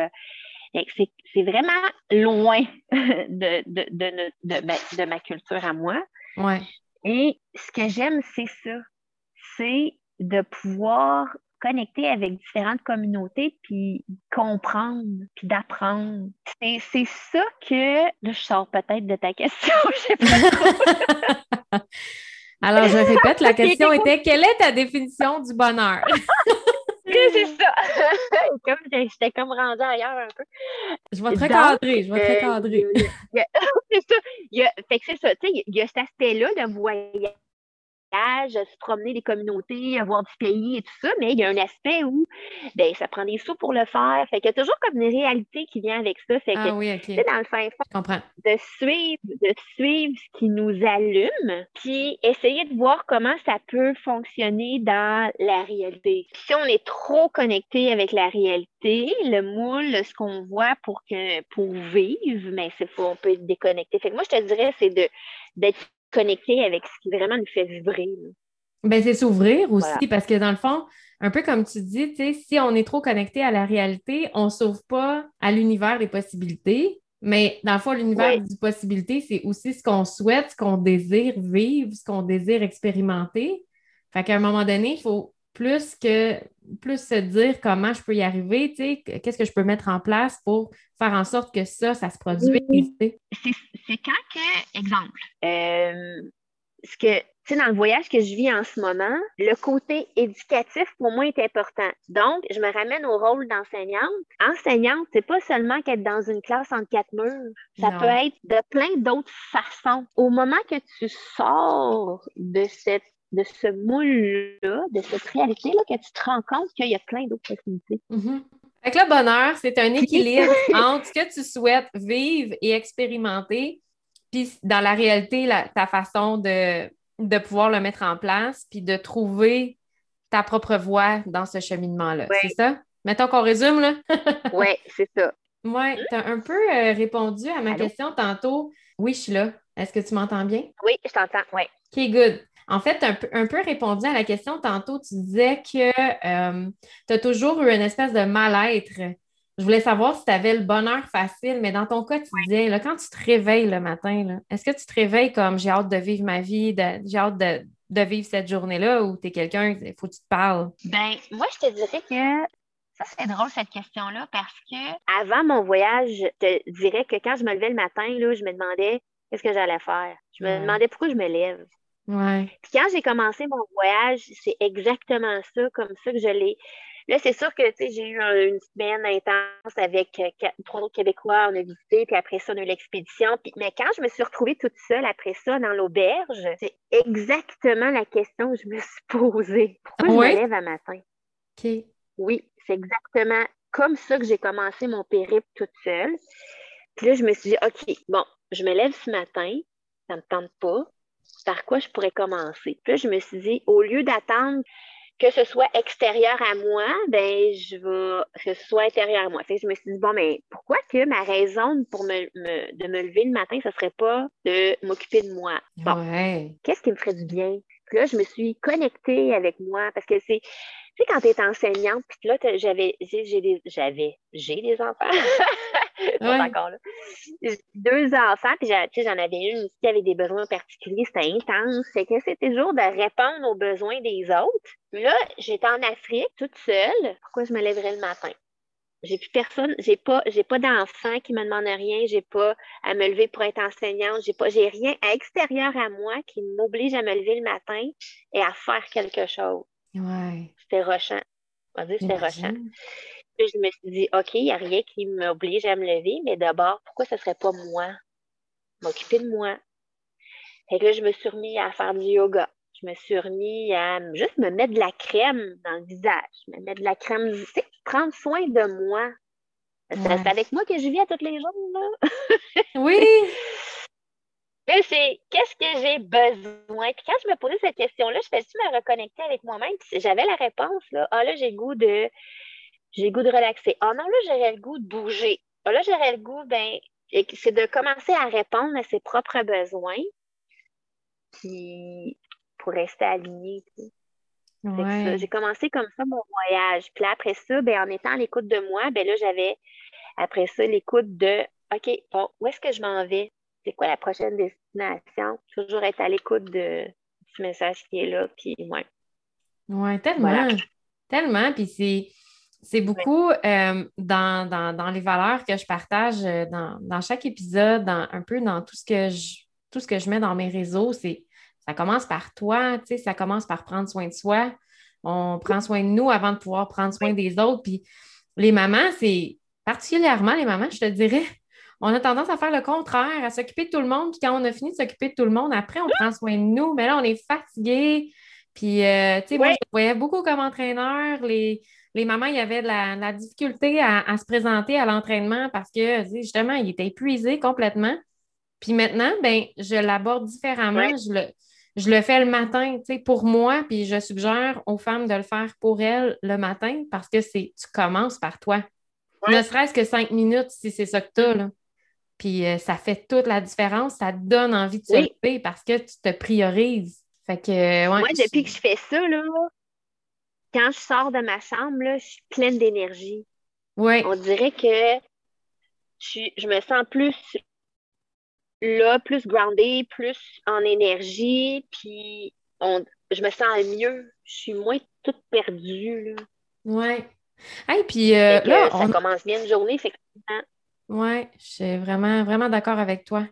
c'est vraiment loin de, de, de, de, ma, culture à moi. Ouais. Et ce que j'aime, c'est ça c'est de pouvoir connecter avec différentes communautés, puis comprendre, puis d'apprendre. C'est ça que... Là, je sors peut-être de ta question, je sais pas Alors, je répète, la question était quelle est ta définition du bonheur? c'est ça. comme j'étais comme rendue ailleurs un peu. Je vais te recadrer, je vais te recadrer. c'est ça. fait que c'est ça. Tu sais, il y a cet aspect-là de voyage se promener des communautés, voir du pays et tout ça, mais il y a un aspect où ben, ça prend des sous pour le faire. Fait qu'il y a toujours comme une réalité qui vient avec ça. Fait ah que, oui, dans le fin fond, de suivre, de suivre ce qui nous allume, puis essayer de voir comment ça peut fonctionner dans la réalité. Si on est trop connecté avec la réalité, le moule, ce qu'on voit pour que pour vivre, mais c'est faut on peut être déconnecté. Fait que moi, je te dirais, c'est de d'être connecter avec ce qui vraiment nous fait vibrer. Ben, c'est s'ouvrir aussi, parce que dans le fond, un peu comme tu dis, si on est trop connecté à la réalité, on ne s'ouvre pas à l'univers des possibilités. Mais dans le fond, l'univers des possibilités, c'est aussi ce qu'on souhaite, ce qu'on désire vivre, ce qu'on désire expérimenter. Fait qu'à un moment donné, il faut plus que plus se dire comment je peux y arriver, qu'est-ce que je peux mettre en place pour faire en sorte que ça, ça se produise. C'est quand que, exemple, euh, ce que, tu sais, dans le voyage que je vis en ce moment, le côté éducatif pour moi est important. Donc, je me ramène au rôle d'enseignante. Enseignante, c'est pas seulement qu'être dans une classe en quatre murs. Ça peut être de plein d'autres façons. Au moment que tu sors de cette de ce moule-là, de cette réalité-là, que tu te rends compte qu'il y a plein d'autres possibilités. Mm le bonheur, c'est un équilibre entre ce que tu souhaites vivre et expérimenter, puis dans la réalité, ta façon de, de pouvoir le mettre en place, puis de trouver ta propre voie dans ce cheminement-là. C'est ça? Mettons qu'on résume, là? oui, c'est ça. Ouais, tu as un peu euh, répondu à ma Allô? question tantôt. Oui, je suis là. Est-ce que tu m'entends bien? Oui, je t'entends. Oui. OK, good. En fait, un peu, un peu répondu à la question tantôt, tu disais que tu as toujours eu une espèce de mal-être. Je voulais savoir si tu avais le bonheur facile, mais dans ton quotidien, là, quand tu te réveilles le matin, est-ce que tu te réveilles comme j'ai hâte de vivre ma vie, de- j'ai hâte de, de vivre cette journée-là ou tu es quelqu'un, il faut que tu te parles? Ben, moi, je te dirais que ça serait drôle cette question-là parce que avant mon voyage, je te dirais que quand je me levais le matin, là, je me demandais qu'est-ce que j'allais faire. Je me Ouais. demandais pourquoi je me lève. Ouais. Puis quand j'ai commencé mon voyage, c'est exactement ça, comme ça que je l'ai. Là, c'est sûr que tu sais, j'ai eu un- une semaine intense avec euh, trois autres Québécois, on a visité, puis après ça, on a eu l'expédition. Puis, mais quand je me suis retrouvée toute seule après ça dans l'auberge, c'est exactement la question que je me suis posée. Pourquoi Ouais. je me lève à matin? OK. Oui, c'est exactement comme ça que j'ai commencé mon périple toute seule. Puis là, je me suis dit, OK, bon, je me lève ce matin, ça me tente pas. Par quoi je pourrais commencer? Puis là, je me suis dit, au lieu d'attendre que ce soit extérieur à moi, ben, je vais, que ce soit intérieur à moi. Fait que je me suis dit, bon, mais pourquoi que ma raison pour me, me- de me lever le matin, ce serait pas de m'occuper de moi? Bon, Ouais. qu'est-ce qui me ferait du bien? Puis là, je me suis connectée avec moi parce que c'est, tu sais, quand tu es enseignante, puis là, j'avais, j'ai des, j'avais, j'ai des enfants. Ils sont Ouais. encore là. J'ai deux enfants, puis j'en avais une qui avait des besoins particuliers, c'était intense. Fait que c'était toujours de répondre aux besoins des autres. Puis là, j'étais en Afrique toute seule. Pourquoi je me lèverais le matin? J'ai plus personne, j'ai pas, j'ai pas d'enfant qui me demande rien, j'ai pas à me lever pour être enseignante, j'ai pas, j'ai rien à extérieur à moi qui m'oblige à me lever le matin et à faire quelque chose. Ouais. C'était rochant. On va dire c'était rochant. Puis je me suis dit, OK, il n'y a rien qui m'oblige à me lever, mais d'abord, pourquoi ce serait pas moi? M'occuper de moi. Fait que là, je me suis remis à faire du yoga. Je me suis remis à juste me mettre de la crème dans le visage. Me mettre de la crème, tu sais, prendre soin de moi. C'est Ouais. c'est avec moi que je vis à tous les jours, là. Oui. Là, c'est qu'est-ce que j'ai besoin? Puis quand je me posais cette question-là, je fais-tu me reconnecter avec moi-même? J'avais la réponse, là. Ah, là, j'ai le goût de. J'ai le goût de relaxer. Ah non, là, j'aurais le goût de bouger. Ah là, j'aurais le goût, ben, c'est de commencer à répondre à ses propres besoins. Puis pour rester aligné. Ouais. J'ai commencé comme ça mon voyage. Puis là, après ça, ben, en étant à l'écoute de moi, ben là, j'avais après ça l'écoute de OK, bon, où est-ce que je m'en vais? C'est quoi la prochaine destination? Toujours être à l'écoute de du message qui est là. Puis ouais. Oui, tellement. Voilà. Tellement. Puis c'est, c'est beaucoup euh, dans, dans, dans les valeurs que je partage euh, dans, dans chaque épisode, dans, un peu dans tout ce que je, tout ce que je mets dans mes réseaux. C'est, ça commence par toi, ça commence par prendre soin de soi. On prend soin de nous avant de pouvoir prendre soin des autres. Puis les mamans, c'est particulièrement les mamans, je te dirais, on a tendance à faire le contraire, à s'occuper de tout le monde. Puis quand on a fini de s'occuper de tout le monde, après, on prend soin de nous. Mais là, on est fatigué. Puis, euh, tu sais, moi, je voyais beaucoup comme entraîneur. Les, les mamans, il y avait de la, de la difficulté à, à se présenter à l'entraînement parce que, justement, ils étaient épuisés complètement. Puis maintenant, ben, je l'aborde différemment. Ouais. Je le, je le fais le matin, tu sais, pour moi, puis je suggère aux femmes de le faire pour elles le matin parce que c'est, tu commences par toi. Ouais. Ne serait-ce que cinq minutes si c'est ça que tu as, là. Puis euh, ça fait toute la différence. Ça te donne envie de se Oui. lever parce que tu te priorises. Fait que, ouais, Moi, depuis que je fais ça, là, quand je sors de ma chambre, là, je suis pleine d'énergie. Ouais, On dirait que je, me sens plus là, plus groundée, plus en énergie, puis on, je me sens mieux. Je suis moins toute perdue, là. ouais. Hey, puis euh, là, ça on, commence bien une journée, que Ouais, je suis vraiment, vraiment d'accord avec toi.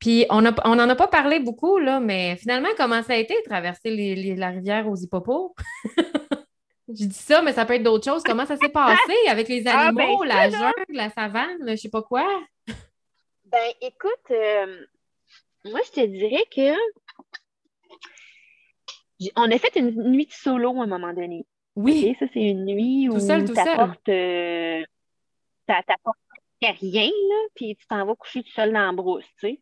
Puis on a, on n'en a pas parlé beaucoup, là, mais finalement, comment ça a été de traverser les- les- la rivière aux hippopos? Je dis ça, mais ça peut être d'autres choses. Comment ça s'est passé avec les Ah, ben, animaux, la jungle, la savane, je sais pas quoi? Ben, écoute, euh, moi, je te dirais que on a fait une nuit de solo à un moment donné. Oui, Ça, c'est une nuit où seul. t'apportes euh, rien, là, puis tu t'en vas coucher tout seul dans la brousse, tu sais.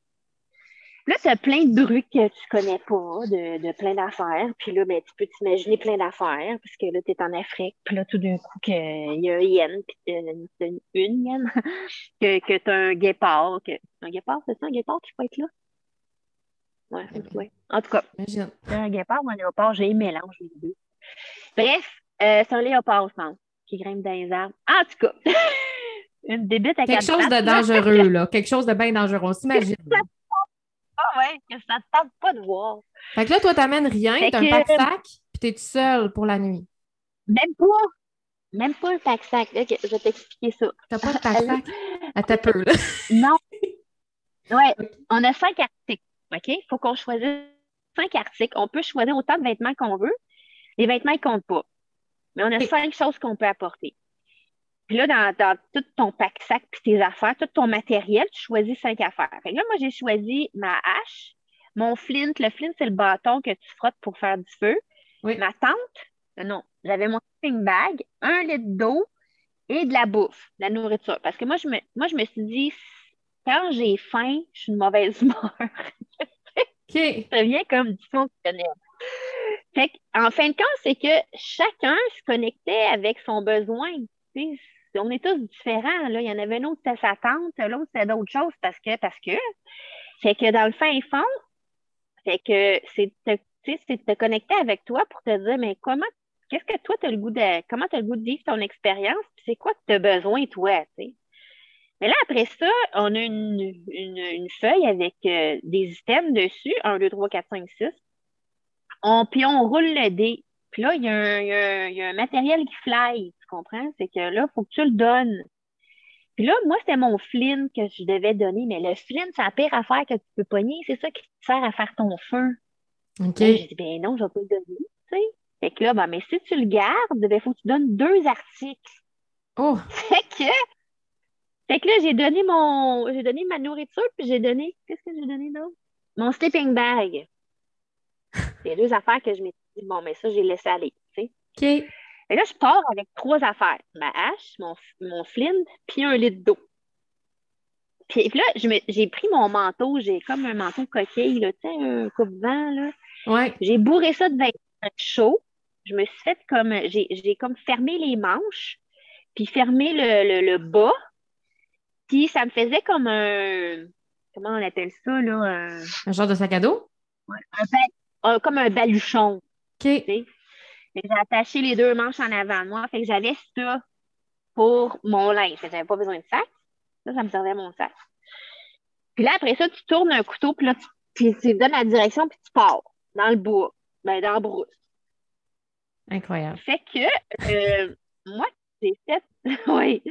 Là, tu as plein de bruits que tu connais pas, de, de plein d'affaires. Puis là, ben, tu peux t'imaginer plein d'affaires, parce que là, tu es en Afrique. Puis là, tout d'un coup, il y a un hyène, puis euh, une, une hyène, que, que tu as un guépard. Que... Un guépard, c'est ça, un guépard qui peut être là? Ouais, ouais. En tout cas, Imagine. un guépard ou un léopard, j'ai mélange les deux. Bref, euh, c'est un léopard, je pense, qui grimpe dans les arbres. En tout cas, une bébête à Quelque chose de dangereux, là. Quelque chose de bien dangereux. On s'imagine. Ah ouais, que ça ne tente pas de voir. Fait que là, toi, t'amènes rien, t'as un que- pack-sac, puis t'es tout seul pour la nuit. Même pas. Même pas un pack-sac. Ok, je vais t'expliquer ça. T'as pas de pack-sac? À ta peu, là. Non. Ouais, on a cinq articles. OK? Il faut qu'on choisisse cinq articles. On peut choisir autant de vêtements qu'on veut. Les vêtements, ils comptent pas. Mais on a cinq choses qu'on peut apporter. Puis là, dans, dans tout ton pack-sac puis tes affaires, tout ton matériel, tu choisis cinq affaires. Fait que là, moi, j'ai choisi ma hache, mon flint. Le flint, c'est le bâton que tu frottes pour faire du feu. Oui. Ma tente, euh, non, j'avais mon sleeping bag, un litre d'eau et de la bouffe, de la nourriture. Parce que moi, je me, moi, je me suis dit, quand j'ai faim, je suis de mauvaise humeur. Ça devient comme dysfonctionnel. Fait en fin de compte, c'est que chacun se connectait avec son besoin. On est tous différents. Là. Il y en avait un autre, c'était sa tante, l'autre, c'était d'autres choses parce que, parce que. Fait que dans le fin fond, fait que c'est de te, connecter avec toi pour te dire, mais comment, qu'est-ce que toi, tu as le goût de, comment tu as le goût de vivre ton expérience, puis c'est quoi que tu as besoin, toi, tu sais? Mais là, après ça, on a une, une, une feuille avec euh, des items dessus, 1, 2, 3, 4, 5, 6. On, puis on roule le dé. Puis là, il y, a un, il y a un- il y a un matériel qui fly, tu comprends? C'est que là, il faut que tu le donnes. Puis là, moi, c'était mon flint que je devais donner, mais le flint, c'est la pire affaire que tu peux pogner. C'est ça qui te sert à faire ton feu. OK. J'ai dit, ben non, je vais pas le donner, tu sais. Fait que là, ben, mais si tu le gardes, ben, faut que tu donnes deux articles. Oh, Fait que, fait que là, j'ai donné mon, j'ai donné ma nourriture, puis j'ai donné, qu'est-ce que j'ai donné d'autre? Mon sleeping bag. C'est deux affaires que je m'étais bon, mais ça, j'ai laissé aller, tu sais. OK. Et là, je pars avec trois affaires. Ma hache, mon, mon flint, puis un litre d'eau. Puis là, j'ai pris mon manteau, j'ai comme un manteau coquille, là, tu sais, un coupe-vent, là. Ouais. J'ai bourré ça de vêtements chauds. Je me suis fait comme, j'ai, j'ai comme fermé les manches, puis fermé le, le, le bas. Puis ça me faisait comme un, comment on appelle ça, là, un, Un genre de sac à dos? un ba- un- comme un baluchon. OK. J'ai attaché les deux manches en avant de moi. Fait que j'avais ça pour mon linge. J'avais pas besoin de sac. Ça, ça me servait à mon sac. Puis là, après ça, tu tournes un couteau, puis là, tu, puis tu donnes la direction, puis tu pars dans le bois, ben, dans la brousse. Incroyable. Fait que euh, moi, j'ai fait, oui,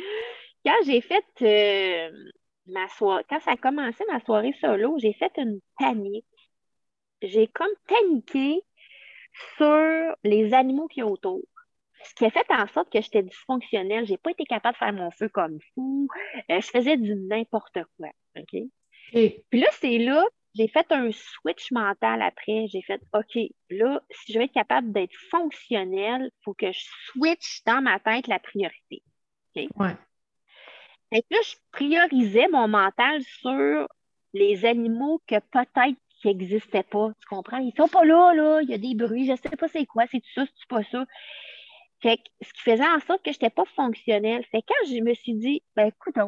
quand j'ai fait euh, ma soirée, quand ça a commencé ma soirée solo, j'ai fait une panique. J'ai comme paniqué sur les animaux qui a autour. Ce qui a fait en sorte que j'étais dysfonctionnelle. J'ai pas été capable de faire mon feu comme fou. Euh, je faisais du n'importe quoi. OK? OK. Puis là, c'est là, j'ai fait un switch mental après. J'ai fait, OK, là, si je veux être capable d'être fonctionnelle, il faut que je switch dans ma tête la priorité. Ouais. Fait que là, je priorisais mon mental sur les animaux que peut-être qui n'existaient pas. Tu comprends? Ils sont pas là, là. Il y a des bruits. Je sais pas c'est quoi. C'est ça, c'est pas ça. Fait que ce qui faisait en sorte que je n'étais pas fonctionnelle. Fait que quand je me suis dit, ben écoute, a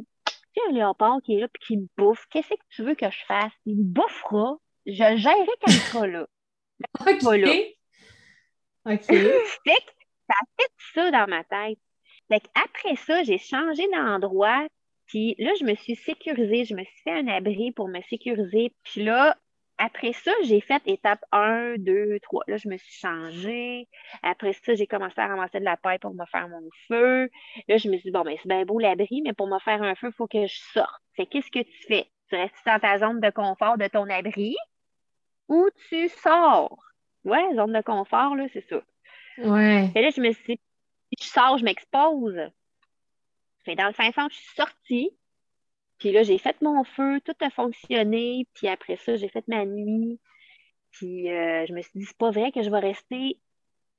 un léopard qui est là puis qui me bouffe, qu'est-ce que tu veux que je fasse? Il me bouffera. Je gérerai quand il sera là. OK. Voilà. OK. Fait que ça a fait ça dans ma tête. Fait qu'après ça, j'ai changé d'endroit. Puis là, je me suis sécurisée. Je me suis fait un abri pour me sécuriser. Puis là, après ça, j'ai fait étape 1, 2, 3. Là, je me suis changée. Après ça, j'ai commencé à ramasser de la paille pour me faire mon feu. Là, je me suis dit, bon, ben, c'est bien beau l'abri, mais pour me faire un feu, il faut que je sorte. Fait qu'est-ce que tu fais? Tu restes dans ta zone de confort de ton abri ou tu sors? Ouais, zone de confort, là, c'est ça. Ouais. Et là, je me suis dit, si je sors, je m'expose. Fait dans le fin fond, je suis sortie. Puis là, j'ai fait mon feu, tout a fonctionné. Puis après ça, j'ai fait ma nuit. Puis euh, je me suis dit, c'est pas vrai que je vais rester.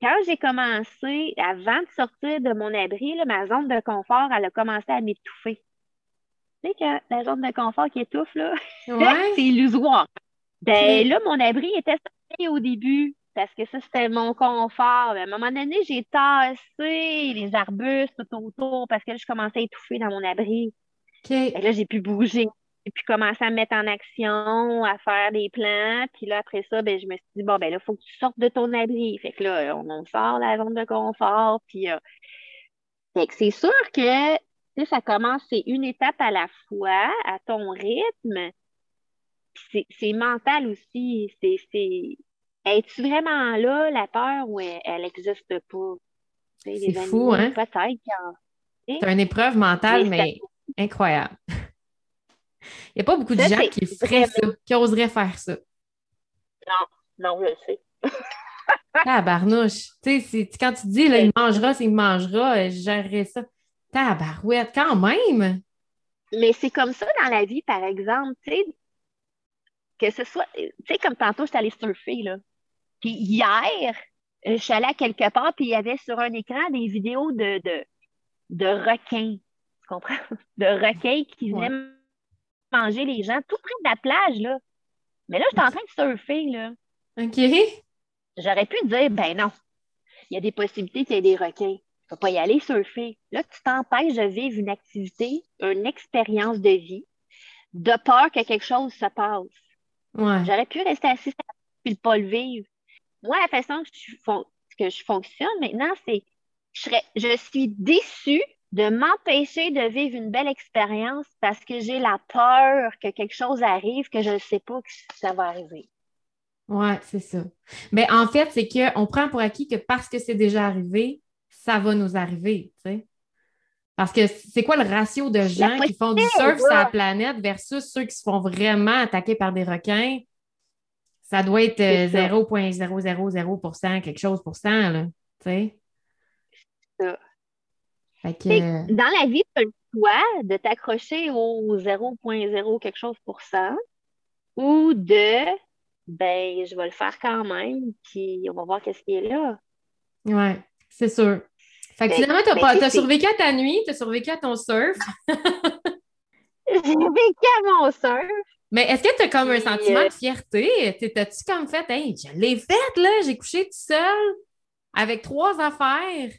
Quand j'ai commencé, avant de sortir de mon abri, là, ma zone de confort, elle a commencé à m'étouffer. Tu sais que la zone de confort qui étouffe, là, Ouais. c'est illusoire. Ben là, mon abri était sorti au début parce que ça, c'était mon confort. Mais à un moment donné, j'ai tassé les arbustes tout autour parce que là, je commençais à étouffer dans mon abri. Là, j'ai pu bouger. Et puis commencer à me mettre en action, à faire des plans. Puis là, après ça, ben, je me suis dit, bon, ben là, il faut que tu sortes de ton abri. Fait que là, on, on sort de la zone de confort. Puis, euh, fait que c'est sûr que, tu sais, ça commence, c'est une étape à la fois, à ton rythme. Puis c'est c'est mental aussi. C'est, c'est, es-tu vraiment là, la peur, ou elle, elle existe pas? C'est fou, hein? Peut-être qu'il y en C'est une épreuve mentale, Mais mais incroyable. Il n'y a pas beaucoup de Ça, gens qui feraient ça, qui oseraient faire ça. Non, je le sais. Tabarnouche. Tu sais, quand tu dis, là, il mangera, c'est il mangera, euh, je gérerai ça. Tabarouette, quand même! Mais c'est comme ça dans la vie, par exemple, tu sais, que ce soit, tu sais, comme tantôt, je suis allée surfer, là. Puis hier, euh, je suis allée à quelque part, puis il y avait sur un écran des vidéos de, de, de requins. Tu comprends? De requins qui venaient manger les gens tout près de la plage, là. Mais là, j'étais en train de surfer, là. OK. J'aurais pu dire, ben non, il y a des possibilités qu'il y ait des requins. Tu peux pas y aller surfer. Là, tu t'empêches de vivre une activité, une expérience de vie, de peur que quelque chose se passe. Ouais. J'aurais pu rester assis et ne pas le vivre. Moi, la façon que je, fon- que je fonctionne maintenant, c'est je, serais, je suis déçue de m'empêcher de vivre une belle expérience parce que j'ai la peur que quelque chose arrive que je ne sais pas que ça va arriver. Ouais, c'est ça. Mais en fait, c'est qu'on prend pour acquis que parce que c'est déjà arrivé, ça va nous arriver, tu sais. Parce que c'est quoi le ratio de gens qui font du surf sur la planète versus ceux qui se font vraiment attaquer par des requins? Ça doit être euh, C'est ça. 0,000%, quelque chose pour cent, là, tu sais. Que, euh, dans la vie, tu as le choix de t'accrocher au 0,0 quelque chose pour cent ou de, ben, je vais le faire quand même, puis on va voir qu'est-ce qui est là. ouais, c'est sûr. Fait que Ben, finalement, tu ben, as, tu c'est- survécu à ta nuit, tu as survécu à ton surf. J'ai vécu à mon surf. Mais est-ce que tu as comme un sentiment euh, de fierté? T'es- T'as-tu comme fait, hey, je l'ai faite, là, j'ai couché tout seul avec trois affaires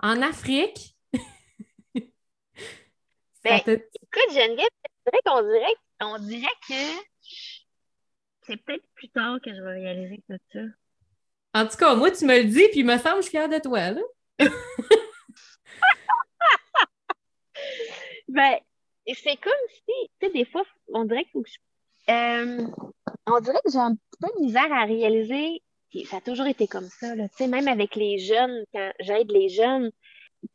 en Afrique? Ben, Écoute, Geneviève, c'est vrai qu'on dirait, on dirait que c'est peut-être plus tard que je vais réaliser tout ça. En tout cas, moi, tu me le dis, puis il me semble que je suis fière de toi, là. Ben, c'est comme si, tu sais, des fois, on dirait que je... Euh, on dirait que j'ai un peu de misère à réaliser, ça a toujours été comme ça, là. Tu sais, même avec les jeunes, quand j'aide les jeunes,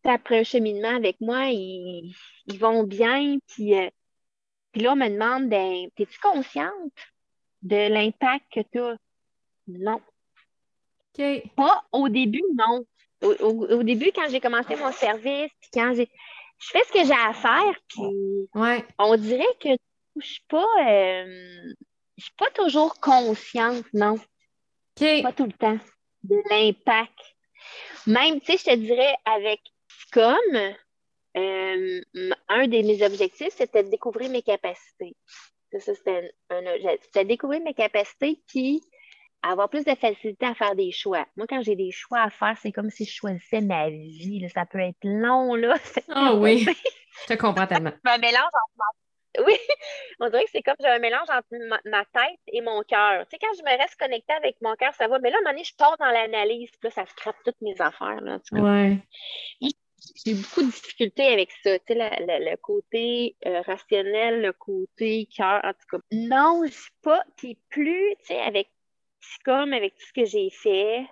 après un cheminement avec moi, ils, ils vont bien, puis, euh, puis là, on me demande, ben, t'es-tu consciente de l'impact que tu as? Non. OK. Pas au début, non. Au, au- au début, quand j'ai commencé mon service, puis quand j'ai... Je fais ce que j'ai à faire, puis Ouais. on dirait que je suis pas... euh, je suis pas toujours consciente, non. OK. Pas tout le temps. De l'impact. Même, tu sais, je te dirais, avec comme euh, un de mes objectifs, c'était de découvrir mes capacités. Ça, ça, c'était un, un. C'était de découvrir mes capacités, puis avoir plus de facilité à faire des choix. Moi, quand j'ai des choix à faire, c'est comme si je choisissais ma vie. là. Ça peut être long, là. Ah oui, je te comprends tellement. un mélange entre ma... Oui, on dirait que c'est comme j'ai un mélange entre ma, ma tête et mon cœur. Tu sais, quand je me reste connectée avec mon cœur, ça va. Mais là, à un moment donné, je pars dans l'analyse, puis là, ça scrape toutes mes affaires. Là. Ouais. J'ai beaucoup de difficultés avec ça, tu sais, le côté euh, rationnel, le côté cœur, en tout cas. Non, je suis pas, puis plus, tu sais, avec, comme avec tout ce que j'ai fait,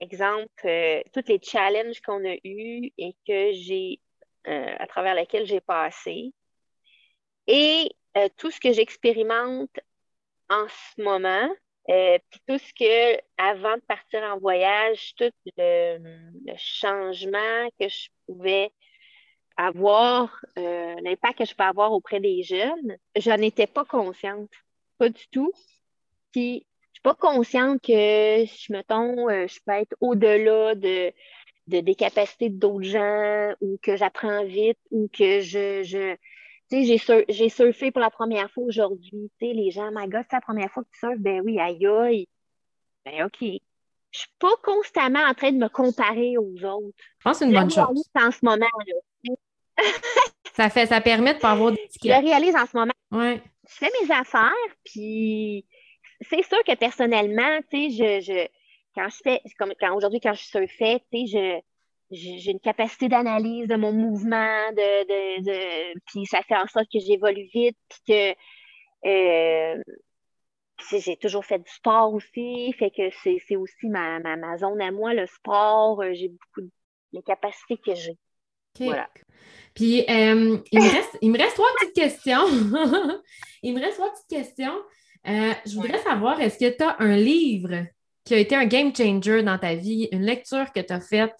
exemple, euh, tous les challenges qu'on a eus et que j'ai, euh, à travers lesquels j'ai passé, et euh, tout ce que j'expérimente en ce moment, euh, puis tout ce que, avant de partir en voyage, tout le, changement que je pouvais avoir, euh, l'impact que je peux avoir auprès des jeunes, j'en étais pas consciente. Pas du tout. Puis, je suis pas consciente que, je mettons, euh, je peux être au-delà de, de, des capacités d'autres gens ou que j'apprends vite ou que je, je, j'ai sur- j'ai surfé pour la première fois aujourd'hui. Tu sais, les gens, my God, c'est la première fois que tu surfes? Ben oui, aïe aïe. Ben OK. Je suis pas constamment en train de me comparer aux autres. Je pense que c'est une Je bonne chose. en ce moment, là. Ça fait, ça permet de pas avoir Je d'étiquette. le réalise en ce moment. Ouais. je fais mes affaires, puis c'est sûr que personnellement, tu sais, je, je, quand je fais, comme quand aujourd'hui, quand je surfais, tu sais, je, je- j'ai une capacité d'analyse de mon mouvement, de, de, de, puis ça fait en sorte que j'évolue vite, puis que euh, j'ai toujours fait du sport aussi, fait que c'est, aussi ma, ma, ma zone à moi, le sport, euh, j'ai beaucoup de les capacités que j'ai. Voilà. Puis, euh, il me reste, il me reste trois petites questions. il me reste trois petites questions. Euh, je voudrais savoir, est-ce que tu as un livre qui a été un game changer dans ta vie, une lecture que tu as faite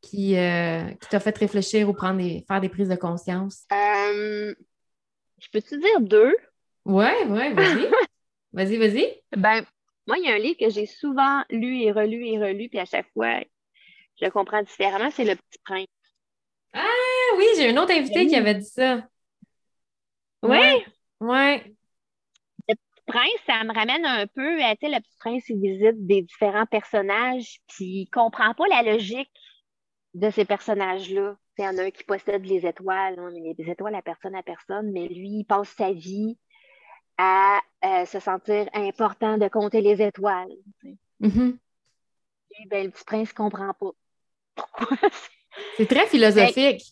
qui, euh, qui t'a fait réfléchir ou prendre des, faire des prises de conscience? Euh, je peux-tu dire deux? Ouais, ouais, vas-y. Vas-y, vas-y. Ben, moi, il y a un livre que j'ai souvent lu et relu et relu, puis à chaque fois, je le comprends différemment, c'est Le Petit Prince. Ah oui, j'ai un autre invité qui avait dit ça. Ouais. Ouais. Prince, ça me ramène un peu à, tu sais, Le Petit Prince, il visite des différents personnages, puis il comprend pas la logique de ces personnages-là. Il y en a un qui possède les étoiles, hein, mais les étoiles appartiennent à personne, mais lui, il passe sa vie à euh, se sentir important de compter les étoiles. tu sais. Mhm. Puis, ben, le petit prince comprend pas. Pourquoi? C'est très philosophique.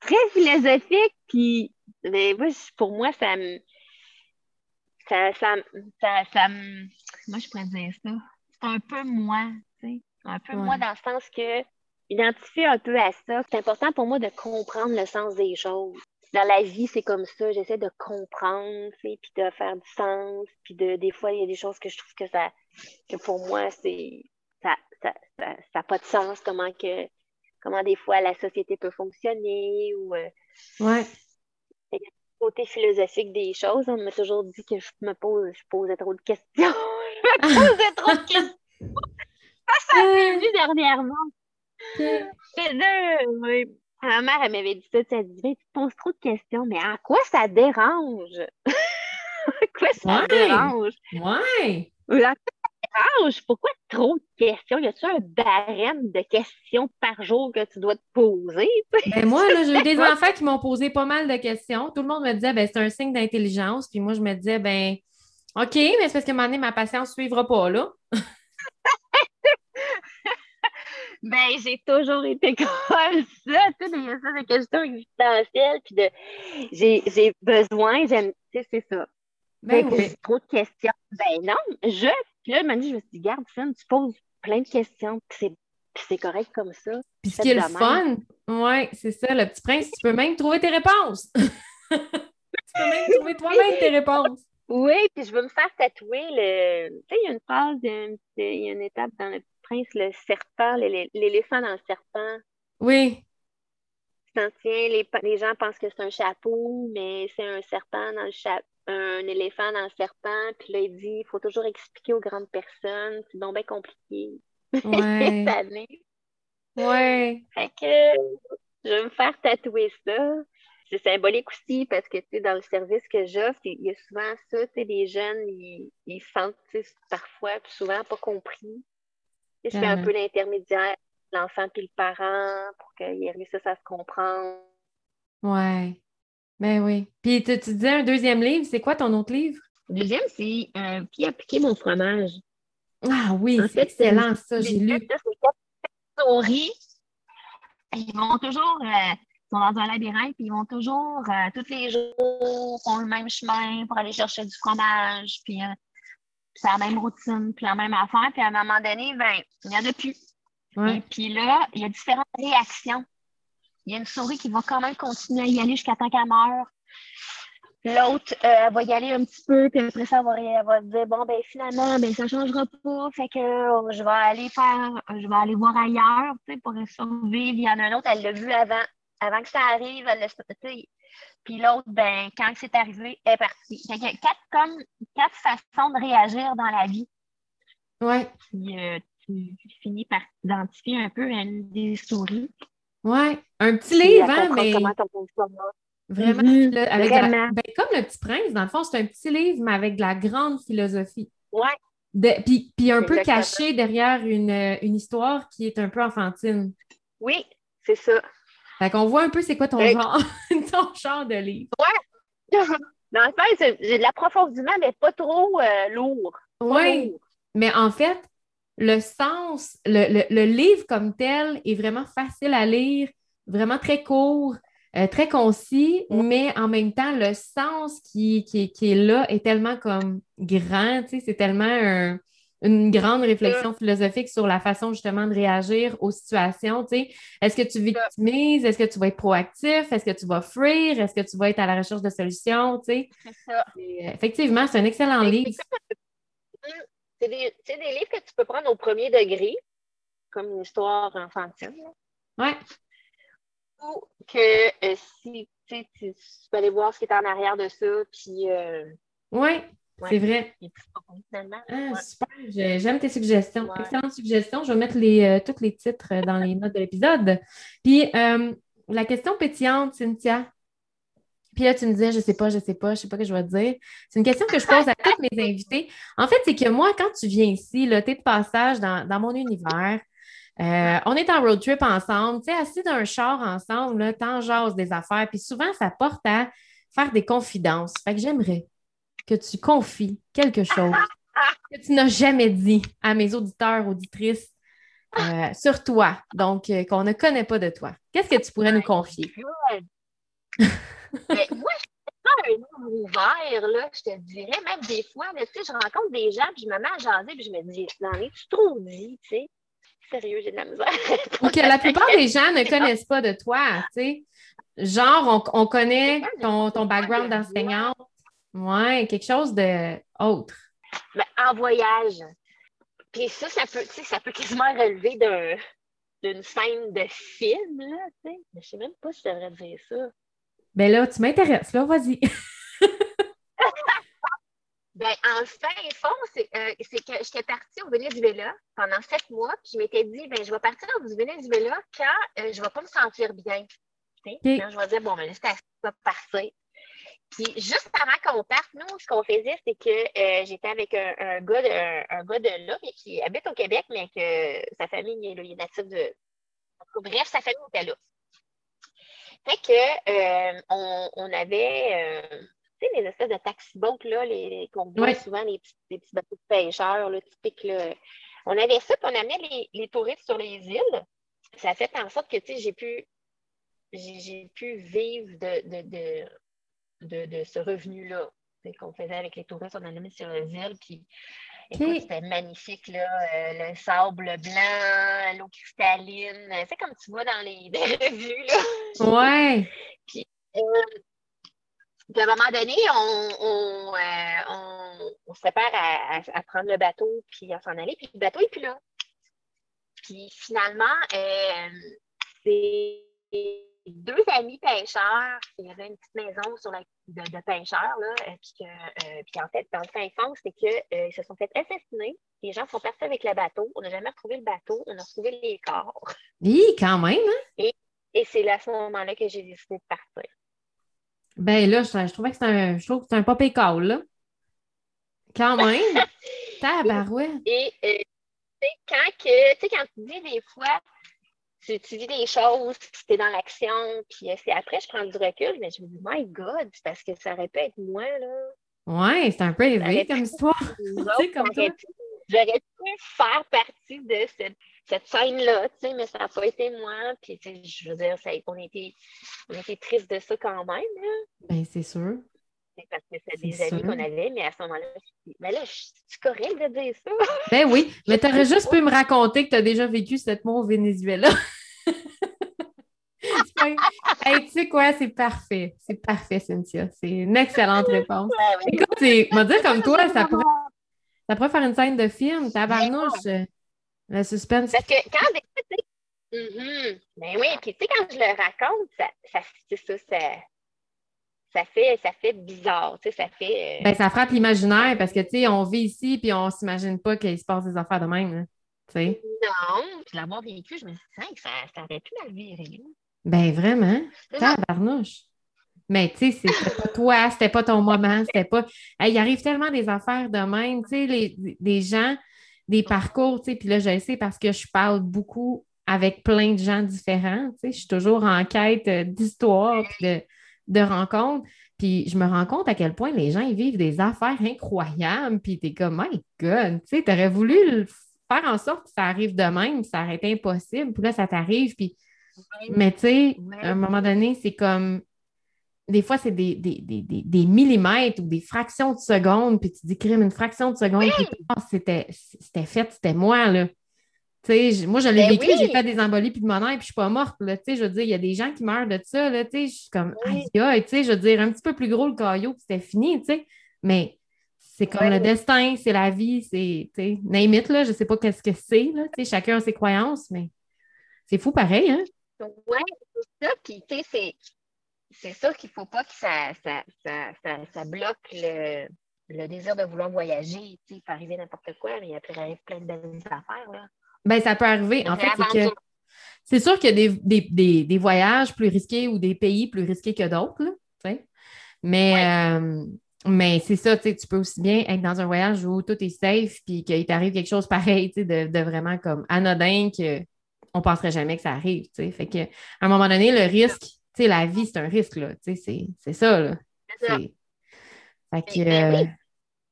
très philosophique, puis ben, moi, pour moi, ça me. Ça, ça, ça, ça me. Comment je pourrais dire ça? C'est un peu moi, tu sais. Un peu Ouais. moi dans le sens que identifier un peu à ça. C'est important pour moi de comprendre le sens des choses. Dans la vie, c'est comme ça. J'essaie de comprendre, puis de faire du sens. Puis de, des fois, il y a des choses que je trouve que ça, que pour moi, c'est, ça, ça, ça, ça pas de sens. Comment que, comment des fois la société peut fonctionner ou euh, Ouais. côté philosophique des choses. On m'a toujours dit que je me pose, je posais trop de questions. je me posais trop de questions. Ça, ça m'est vu dernièrement. Et là, oui. Ma mère, elle m'avait dit ça, tu elle dit, Ben, tu te poses trop de questions, mais en quoi ça dérange? en quoi ça Ouais. dérange? Ouais. En quoi ça dérange? Pourquoi trop de questions? Y a-tu un barème de questions par jour que tu dois te poser? Ben moi, là, j'ai eu des enfants qui m'ont posé pas mal de questions. Tout le monde me disait, ben, c'est un signe d'intelligence. Puis moi, je me disais, ben, OK, mais c'est parce qu'à un moment donné, ma patience ne suivra pas, là. Ben, j'ai toujours été comme ça, tu sais, des ça, des questions existentielles, puis de, j'ai, j'ai besoin, j'aime, tu sais, c'est ça. Ben oui. j'ai trop de questions. Ben non, je, puis là, je me suis dit, garde, Finn, tu poses plein de questions, puis c'est, puis c'est correct comme ça. Puis ce qui est le de fun, ouais, c'est ça, le petit prince, tu peux même trouver tes réponses. tu peux même trouver toi-même tes réponses. Oui, puis je veux me faire tatouer le, tu sais, il y a une phrase, de- il y a une étape dans le Petit Prince, le serpent, l'élé- l'éléphant dans le serpent. Oui, Tu t'en tiens, les, les gens pensent que c'est un chapeau, mais c'est un serpent dans le cha- un éléphant dans le serpent. Puis là, il dit, il faut toujours expliquer aux grandes personnes. C'est donc bien compliqué. ouais, cette année. ouais. Fait que je vais me faire tatouer ça. C'est symbolique aussi parce que, tu sais, dans le service que j'offre, il y a souvent ça, tu sais, les jeunes, ils, ils se sentent, parfois, puis souvent pas compris. Je fais un peu l'intermédiaire, l'enfant puis le parent, pour qu'ils réussissent à se comprendre. Ouais. Ben oui. Puis tu, tu disais un deuxième livre, c'est quoi ton autre livre? Deuxième, c'est euh, Qui a piqué mon fromage? Ah oui, c'est excellent, ça, j'ai lu. c'est quatre souris. Ils vont toujours, euh, ils sont dans un labyrinthe, puis ils vont toujours, euh, tous les jours, font le même chemin pour aller chercher du fromage, puis euh, c'est la même routine, puis la même affaire, puis à un moment donné, ben, il n'y en a plus. Et puis là, il y a différentes réactions. Il y a une souris qui va quand même continuer à y aller jusqu'à temps qu'elle meure. L'autre, euh, elle va y aller un petit peu, puis après ça, elle va, elle va se dire bon, ben finalement, ben ça ne changera pas, fait que euh, je vais aller faire, je vais aller voir ailleurs, tu sais, pour survivre. Il y en a un autre, elle l'a vu avant, avant que ça arrive, elle. Puis l'autre, ben, quand c'est arrivé, est partie. Fait quatre, comme, quatre façons de réagir dans la vie. Ouais. Puis euh, tu, finis par t'identifier un peu à une des souris. Ouais. Un petit livre, hein, mais. Vraiment, Mhm, avec la- ben, comme le petit prince, dans le fond, c'est un petit livre, mais avec de la grande philosophie. Ouais, puis, puis un peu caché derrière une, euh, une histoire qui est un peu enfantine. oui, c'est ça. Fait qu'on voit un peu c'est quoi ton Ouais. genre, ton genre de livre. Dans le fait, j'ai de l'approfondissement, mais pas trop euh, lourd. Oui, mais en fait, le sens, le, le- le livre comme tel est vraiment facile à lire, vraiment très court, euh, très concis, mais en même temps, le sens qui, qui, est- qui est là est tellement comme grand, tu sais, c'est tellement un- une grande réflexion philosophique sur la façon justement de réagir aux situations, tu sais. Est-ce que tu victimises? Est-ce que tu vas être proactif? Est-ce que tu vas fuir? Est-ce que tu vas être à la recherche de solutions, tu sais? C'est ça. Et, euh, Effectivement, c'est un excellent livre. C'est des, c'est des livres que tu peux prendre au premier degré, comme une histoire enfantine. Ouais. Ou que euh, si tu, sais, tu tu peux aller voir ce qui est en arrière de ça, puis euh, Oui, Ouais. c'est vrai. Ah, super. J'aime tes suggestions. Ouais. Excellente suggestion. Je vais mettre les, euh, tous les titres euh, dans les notes de l'épisode. Puis, euh, la question pétillante, Cynthia. Puis là, tu me disais, je sais pas, je sais pas, je sais pas ce que je vais te dire. C'est une question que je pose à tous mes invités. En fait, c'est que moi, quand tu viens ici, tu es de passage dans, dans mon univers. Euh, on est en road trip ensemble, tu sais, assis dans un char ensemble, t'en jases des affaires. Puis souvent, ça porte à faire des confidences. Fait que j'aimerais que tu confies quelque chose que tu n'as jamais dit à mes auditeurs, auditrices euh, sur toi, donc euh, qu'on ne connaît pas de toi. Qu'est-ce que tu pourrais nous confier? Mais moi, je suis pas un homme ouvert, là, je te dirais, même des fois, là, tu sais, je rencontre des gens, puis je me mets à jaser, puis je me dis, j'en ai-tu trop dit, tu sais? Sérieux, j'ai de la misère. Ou que la plupart des gens ne connaissent pas de toi, tu sais. Genre, on, on connaît ton, ton background d'enseignante. Ouais, quelque chose de autre. Ben, en voyage. Puis ça, ça peut, ça peut quasiment relever d'un- d'une scène de film, là, tu sais. Mais je sais même pas si je devrais dire ça. Ben là, tu m'intéresses, là, vas-y. Ben, en fin fond, c'est euh, c'est que j'étais partie au Venezuela pendant sept mois, puis je m'étais dit, ben, je vais partir au Venezuela quand euh, je vais pas me sentir bien. Quand je vais dire, bon, ben, là, c'est de partir. Puis juste avant qu'on parte, nous, ce qu'on faisait, c'est que euh, j'étais avec un, un gars de, un, un gars de là, mais qui habite au Québec, mais que sa famille, il est, il est natif de. Bref, sa famille était là. Fait que euh, on, on avait. euh, tu sais, les espèces de taxi-boats, là, les, qu'on voit souvent, les petits, les petits bateaux de pêcheurs, là, typiques, là. On avait ça, puis on amenait les, les touristes sur les îles. Ça a fait en sorte que, tu sais, j'ai pu, j'ai, j'ai pu vivre de, de, de, de, de ce revenu-là. Qu'on faisait avec les touristes, on en amenait sur les îles, puis c'était magnifique, là, euh, le sable blanc, l'eau cristalline. C'est comme tu vois dans les, revues, là. Ouais. Euh, puis à un moment donné, on, on, euh, on, on se prépare à, à- à prendre le bateau puis à s'en aller, puis le bateau n'est plus là. Puis finalement, euh, c'est deux amis pêcheurs. Il y avait une petite maison sur la, de, de pêcheurs, là, euh, puis, que, euh, puis en fait, dans le fin fond, c'est qu'ils se sont fait assassiner. Les gens sont partis avec le bateau. On n'a jamais retrouvé le bateau. On a retrouvé les corps. Oui, quand même, hein? Et c'est là, à ce moment-là que j'ai décidé de partir. Ben là, je, je trouvais que c'est un, je trouve que c'est un pop call, là. Quand même. Tabarouette. Et euh, quand, que, tu sais, quand tu dis des fois, tu, tu vis des choses, tu es dans l'action, puis euh, c'est après, je prends du recul, mais je me dis, my God, c'est parce que ça aurait pu être moi, là. Ouais, c'est un peu élevé comme histoire. Nous Tu sais, autres, comme j'aurais pu- faire partie de cette, cette scène-là, tu sais, mais ça n'a pas été moi. Puis, tu sais, je veux dire, ça, on, était, on était tristes de ça quand même, là. Ben, c'est sûr. Parce que c'est des amis qu'on avait, mais à ce moment-là, je dis, mais là, je- c'est correct de dire ça? Ben oui, mais tu aurais juste pu me raconter que tu as déjà vécu cette mois au Venezuela. Hey, tu sais quoi, c'est parfait. C'est parfait, Cynthia. C'est une excellente réponse. Ouais. Écoute, c'est- me dire comme toi, ça pourrait, ça pourrait faire une scène de film, tabarnouche. euh, Le suspense. Parce que quand des mhm, ben oui, puis tu sais, quand je le raconte, ça, ça, c'est ça, ça, ça fait, ça fait bizarre, tu sais, ça fait. euh, Ben, ça frappe l'imaginaire parce que, tu sais, on vit ici puis on s'imagine pas qu'il se passe des affaires de même. là. Tu sais. non, puis l'avoir vécu, je me dit, Hey, ça, ça aurait pu mal virer. Ben, vraiment. Tabarnouche. Mais tu sais, c'était pas toi, c'était pas ton moment, c'était pas. Hey, il arrive tellement des affaires de même, tu sais, les, des gens, des parcours, tu sais, puis là, je le sais parce que je parle beaucoup avec plein de gens différents, tu sais, je suis toujours en quête euh, d'histoire de, de rencontres. Puis je me rends compte à quel point les gens ils vivent des affaires incroyables. Puis t'es comme, my God, tu sais, t'aurais voulu faire en sorte que ça arrive de même, ça aurait été impossible. Puis là, ça t'arrive. Puis... Mais tu sais, à un moment donné, c'est comme. Des fois, c'est des, des, millimètres ou des fractions de secondes, puis tu dis, crime, une fraction de seconde, puis c'était fait, c'était moi, là moi, je l'ai ben vécu, j'ai fait des embolies pulmonaires et puis je suis pas morte. Là, je veux dire, il y a des gens qui meurent de ça. Là, je suis comme, aïe, je veux dire, un petit peu plus gros le caillou, puis c'était fini. Mais c'est comme le destin, c'est la vie, c'est, name it, là, je sais pas qu'est-ce que c'est. Chacun a ses croyances, mais c'est fou pareil. Hein? Oui, c'est ça. Puis, tu sais, c'est ça qu'il faut pas que ça, ça, ça, ça, bloque le, le, désir de vouloir voyager. Il peut arriver n'importe quoi, mais il y a plein de belles affaires. Là. Ben, ça peut arriver. En fait, c'est que c'est sûr qu'il y a des, voyages plus risqués ou des pays plus risqués que d'autres, mais, euh, mais c'est ça, tu peux aussi bien être dans un voyage où tout est safe puis qu'il t'arrive quelque chose pareil, de, de, vraiment comme anodin qu'on ne penserait jamais que ça arrive. Fait que, à un moment donné, le risque, la vie, c'est un risque, là. C'est ça, là. C'est ça. Fait que, ben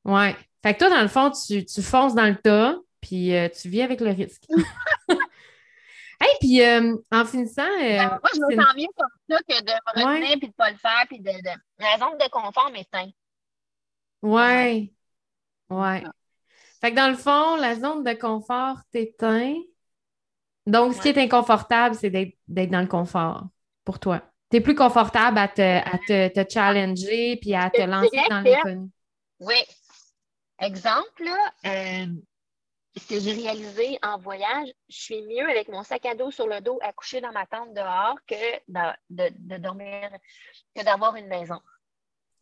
euh, ouais. Fait que toi, dans le fond, tu, tu fonces dans le tas, puis euh, tu vis avec le risque. hey, puis euh, en finissant. Euh, moi, je me sens mieux comme ça que de me retenir puis de ne pas le faire. Puis de, La zone de confort m'éteint. Ouais. Ouais. Fait que dans le fond, la zone de confort t'éteint. Donc, ce qui est inconfortable, c'est d'être dans le confort pour toi. Tu es plus confortable à te, à te, te challenger puis à te lancer dans l'inconnu. Oui. Exemple, là, ce que j'ai réalisé en voyage, je suis mieux avec mon sac à dos sur le dos à coucher dans ma tente dehors que de, dormir, que d'avoir une maison.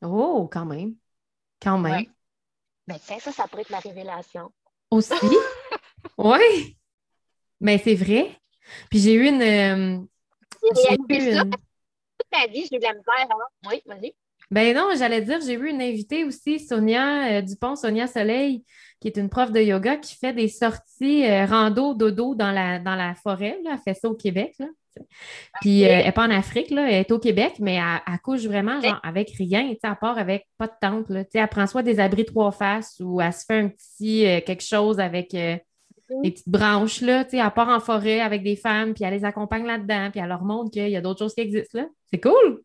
Oh, quand même. Quand même. Mais ça, ça pourrait être ma révélation. Aussi? oui. Mais c'est vrai. Puis j'ai eu une. Euh, j'ai eu une... Toute ma vie, j'ai eu de la misère. Hein? Oui, vas-y. Ben non, j'allais dire, j'ai vu une invitée aussi, Sonia euh, Dupont, Sonia Soleil, qui est une prof de yoga qui fait des sorties euh, rando, dodo dans la, dans la forêt. Là. Elle fait ça au Québec. Là. Puis euh, elle n'est pas en Afrique, là, elle est au Québec, mais elle, couche vraiment genre, avec rien, à part avec pas de tente. Là. Elle prend soit des abris trois faces ou elle se fait un petit quelque chose avec des petites branches, là, elle part en forêt avec des femmes, puis elle les accompagne là-dedans, puis elle leur montre qu'il y a d'autres choses qui existent là. C'est cool!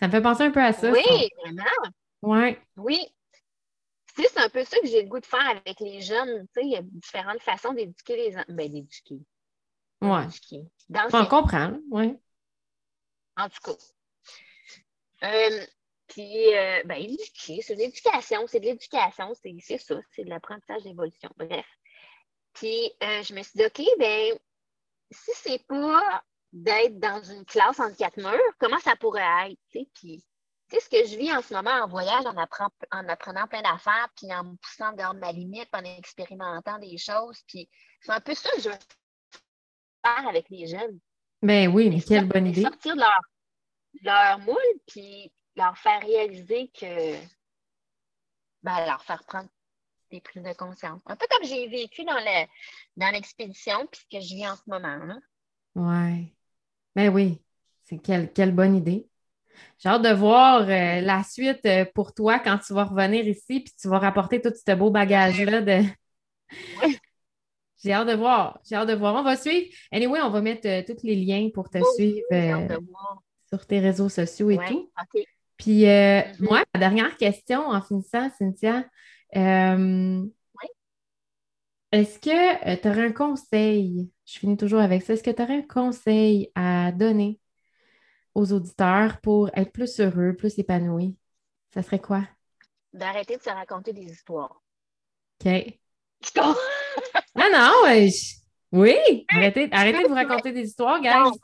Ça me fait penser un peu à ça. Oui, vraiment. Ouais. Oui. c'est un peu ça que j'ai le goût de faire avec les jeunes. Tu sais, il y a différentes façons d'éduquer les enfants. Ben, d'éduquer. Ouais. On comprend, oui. En tout cas. Euh, puis, euh, ben, éduquer, c'est de l'éducation, c'est de l'éducation, c'est ça, c'est de l'apprentissage d'évolution. Bref. Puis, euh, je me suis dit, OK, ben, si c'est pas d'être dans une classe entre quatre murs, comment ça pourrait être? Puis, ce que je vis en ce moment en voyage, en, en apprenant plein d'affaires, puis en me poussant dehors de ma limite, en expérimentant des choses. Puis, c'est un peu ça que je veux faire avec les jeunes. Ben oui, mais quelle bonne idée. Sortir de leur, leur moule, puis leur faire réaliser que. Ben, leur faire prendre des prises de conscience. Un peu comme j'ai vécu dans l'expédition, puis ce que je vis en ce moment. Là. Ouais. Ben oui, c'est quelle, bonne idée. J'ai hâte de voir euh, la suite euh, pour toi quand tu vas revenir ici puis tu vas rapporter tout ce beau bagage-là de. J'ai hâte de voir. J'ai hâte de voir. On va suivre. Anyway, on va mettre euh, tous les liens pour te suivre sur tes réseaux sociaux et tout. Puis mm-hmm. moi, la dernière question en finissant, Cynthia. Est-ce que tu aurais un conseil je finis toujours avec ça. Est-ce que tu aurais un conseil à donner aux auditeurs pour être plus heureux, plus épanouis? Ça serait quoi? D'arrêter de se raconter des histoires. OK. non, non, oui, arrêtez, arrêtez de vous raconter des histoires, guys.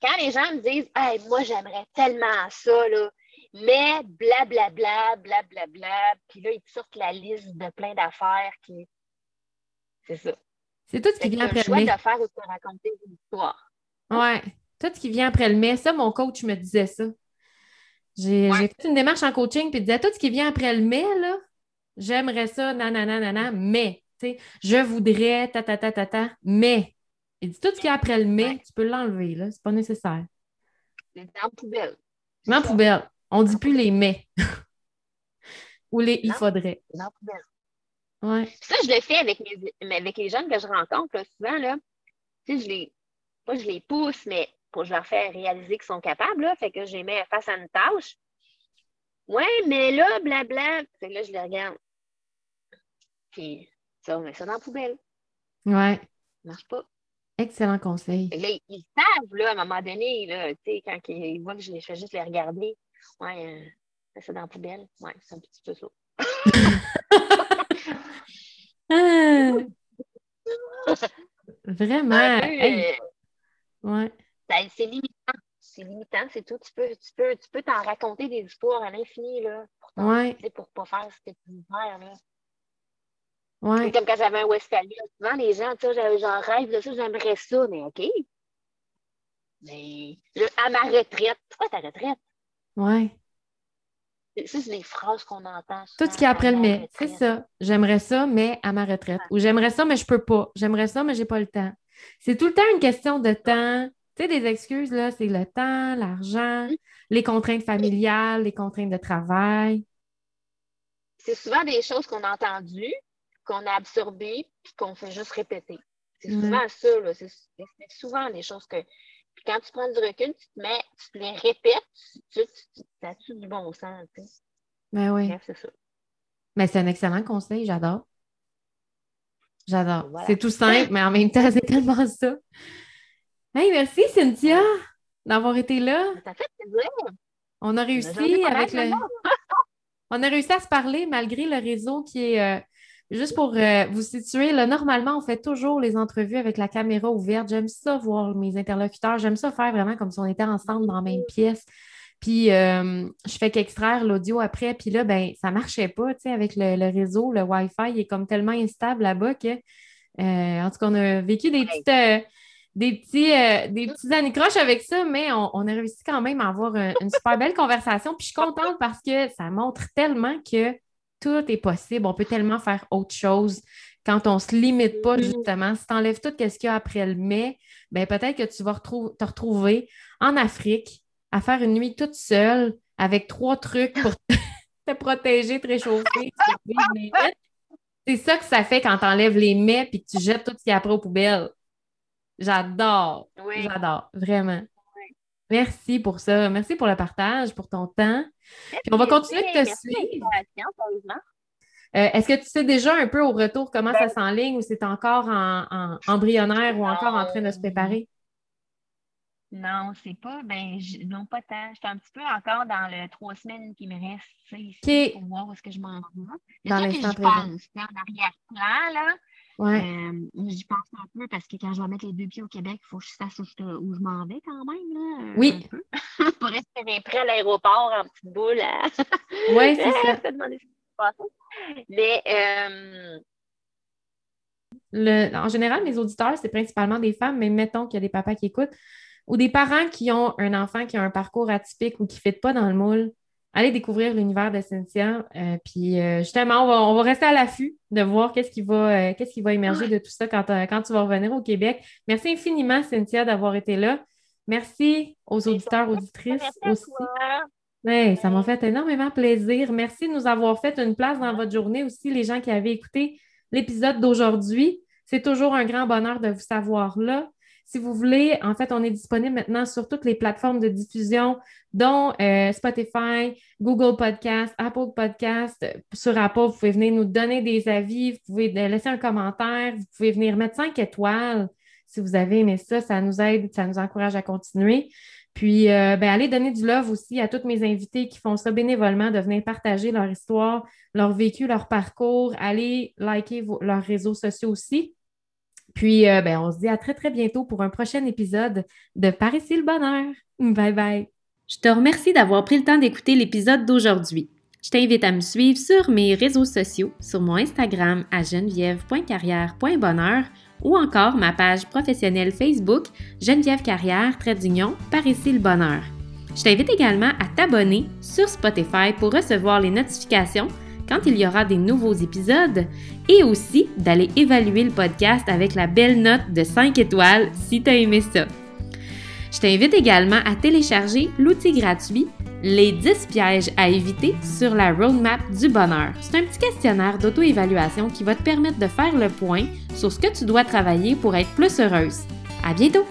Quand les gens me disent hey, moi j'aimerais tellement ça, là, mais blablabla, blablabla, bla, puis là, ils sortent la liste de plein d'affaires qui. C'est ça. C'est tout ce qui vient après. C'est de faire ou de raconter une histoire. Ouais. Tout ce qui vient après le mais, ça, mon coach me disait ça. J'ai Ouais. fait une démarche en coaching, puis il disait tout ce qui vient après le mais, là, j'aimerais ça, nanana, nanana, mais, tu sais, je voudrais, ta, ta, ta, ta, ta, mais. Il dit tout ce qui est après le Ouais. tu peux l'enlever, là, c'est pas nécessaire. C'est dans la poubelle. En poubelle, on dit plus les mais. Ou les il faudrait. Ouais. Ça, je le fais avec, mes, avec les jeunes que je rencontre, là, souvent, là, tu sais, je les, pas je les pousse, mais pour je leur fais réaliser qu'ils sont capables, là, fait que je les mets face à une tâche. Ouais, mais là, blabla, fait que là, je les regarde. Puis, ça, on met ça dans la poubelle. Ouais. Ça marche pas. Excellent conseil. Là, ils, ils savent, là, à un moment donné, là, tu sais, quand ils, voient que je, les- fais juste les regarder. Ouais, euh, ça dans la poubelle. Ouais, c'est un petit peu ça. Vraiment. Hey, euh, ouais. Ça- c'est limitant. C'est limitant, c'est tout. Tu peux, tu peux, tu peux t'en raconter des histoires à l'infini, là, pour t'en- Ouais. pour pas faire ce que tu veux faire, là. Ouais. C'est comme quand j'avais un Westphalia. Souvent, les gens, tu sais, j'avais- j'en rêve de ça, j'aimerais ça, mais OK. Mais à ma retraite, pourquoi ta retraite? Ouais. Ça, c'est des phrases qu'on entend. Tout ce qui est après le ma mais, c'est ça. J'aimerais ça, mais à ma retraite. Ou j'aimerais ça, mais je peux pas. J'aimerais ça, mais j'ai pas le temps. C'est tout le temps une question de temps. Tu sais, des excuses, là, c'est le temps, l'argent, les contraintes familiales, les contraintes de travail. C'est souvent des choses qu'on a entendues, qu'on a absorbées, puis qu'on fait juste répéter. C'est souvent ça, là. C'est souvent des choses que. Puis quand tu prends du recul, tu te mets, tu te les répètes, tu, tu, tu, du bon sens, tu sais. Ben oui. Bref, c'est ça. Mais c'est un excellent conseil, j'adore. J'adore. Voilà. C'est tout simple, mais en même temps, c'est tellement ça. Hey, merci Cynthia d'avoir été là. Ça fait plaisir. On a réussi avec le. On a réussi à se parler malgré le réseau qui est. euh, Juste pour euh, vous situer, là, normalement, on fait toujours les entrevues avec la caméra ouverte. J'aime ça voir mes interlocuteurs. J'aime ça faire vraiment comme si on était ensemble dans la même pièce. Puis, euh, je fais qu'extraire l'audio après. Puis là, ben, ça marchait pas, tu sais, avec le, le réseau. Le Wi-Fi il est comme tellement instable là-bas que, euh, en tout cas, on a vécu des petites, euh, des petits, des petits anicroches avec ça, mais on, on a réussi quand même à avoir un- une super belle conversation. Puis, je suis contente parce que ça montre tellement que tout est possible. On peut tellement faire autre chose quand on ne se limite pas, Mhm. justement. Si tu enlèves tout ce qu'il y a après le mai, ben peut-être que tu vas te retrouver en Afrique à faire une nuit toute seule avec trois trucs pour te protéger, te réchauffer. C'est ça que ça fait quand tu enlèves les mets et que tu jettes tout ce qu'il y a après aux poubelles. J'adore. Oui. J'adore, vraiment. Merci pour ça. Merci pour le partage, pour ton temps. Puis on va continuer de te suivre. Euh, Est-ce que tu sais déjà un peu au retour comment ça s'enligne ou c'est encore en, en- embryonnaire ou encore en train de se préparer? Non, c'est pas, ben, non, pas tant. Je suis un petit peu encore dans le trois semaines qui me reste, tu sais, ici, pour voir où est-ce que je m'en vais. C'est Dans l'instant présent. en arrière-plan, là. Ouais. Euh, j'y pense un peu parce que quand je vais mettre les deux pieds au Québec, il faut que je sache où je, où je m'en vais quand même, là. euh, Oui. Pour rester prêt à l'aéroport en petite boule. à- Oui, c'est ça. Mais, euh, Le- en général, mes auditeurs, c'est principalement des femmes, mais mettons qu'il y a des papas qui écoutent ou des parents qui ont un enfant qui a un parcours atypique ou qui ne fit pas dans le moule. Allez découvrir l'univers de Cynthia. euh, puis euh, justement, on va, on va rester à l'affût de voir qu'est-ce qui va, euh, qu'est-ce qui va émerger de tout ça quand, quand tu vas revenir au Québec. Merci infiniment, Cynthia, d'avoir été là. Merci aux auditeurs, auditrices aussi. Ouais, ça m'a fait énormément plaisir. Merci de nous avoir fait une place dans votre journée aussi, les gens qui avaient écouté l'épisode d'aujourd'hui. C'est toujours un grand bonheur de vous savoir là. Si vous voulez, en fait, on est disponible maintenant sur toutes les plateformes de diffusion, dont euh, Spotify, Google Podcast, Apple Podcast. Sur Apple, vous pouvez venir nous donner des avis, vous pouvez laisser un commentaire, vous pouvez venir mettre cinq étoiles si vous avez aimé ça. Ça nous aide, ça nous encourage à continuer. Puis, euh, ben, allez donner du love aussi à tous mes invités qui font ça bénévolement, de venir partager leur histoire, leur vécu, leur parcours. Allez liker leurs réseaux sociaux aussi. Puis, euh, ben, on se dit à très, très bientôt pour un prochain épisode de Par ici le bonheur. Bye bye. Je te remercie d'avoir pris le temps d'écouter l'épisode d'aujourd'hui. Je t'invite à me suivre sur mes réseaux sociaux, sur mon Instagram à geneviève.carrière.bonheur ou encore ma page professionnelle Facebook Geneviève Carrière, trait d'union, par ici le bonheur. Je t'invite également à t'abonner sur Spotify pour recevoir les notifications quand il y aura des nouveaux épisodes et aussi d'aller évaluer le podcast avec la belle note de 5 étoiles si tu as aimé ça. Je t'invite également à télécharger l'outil gratuit Les 10 pièges à éviter sur la roadmap du bonheur. C'est un petit questionnaire d'auto-évaluation qui va te permettre de faire le point sur ce que tu dois travailler pour être plus heureuse. À bientôt!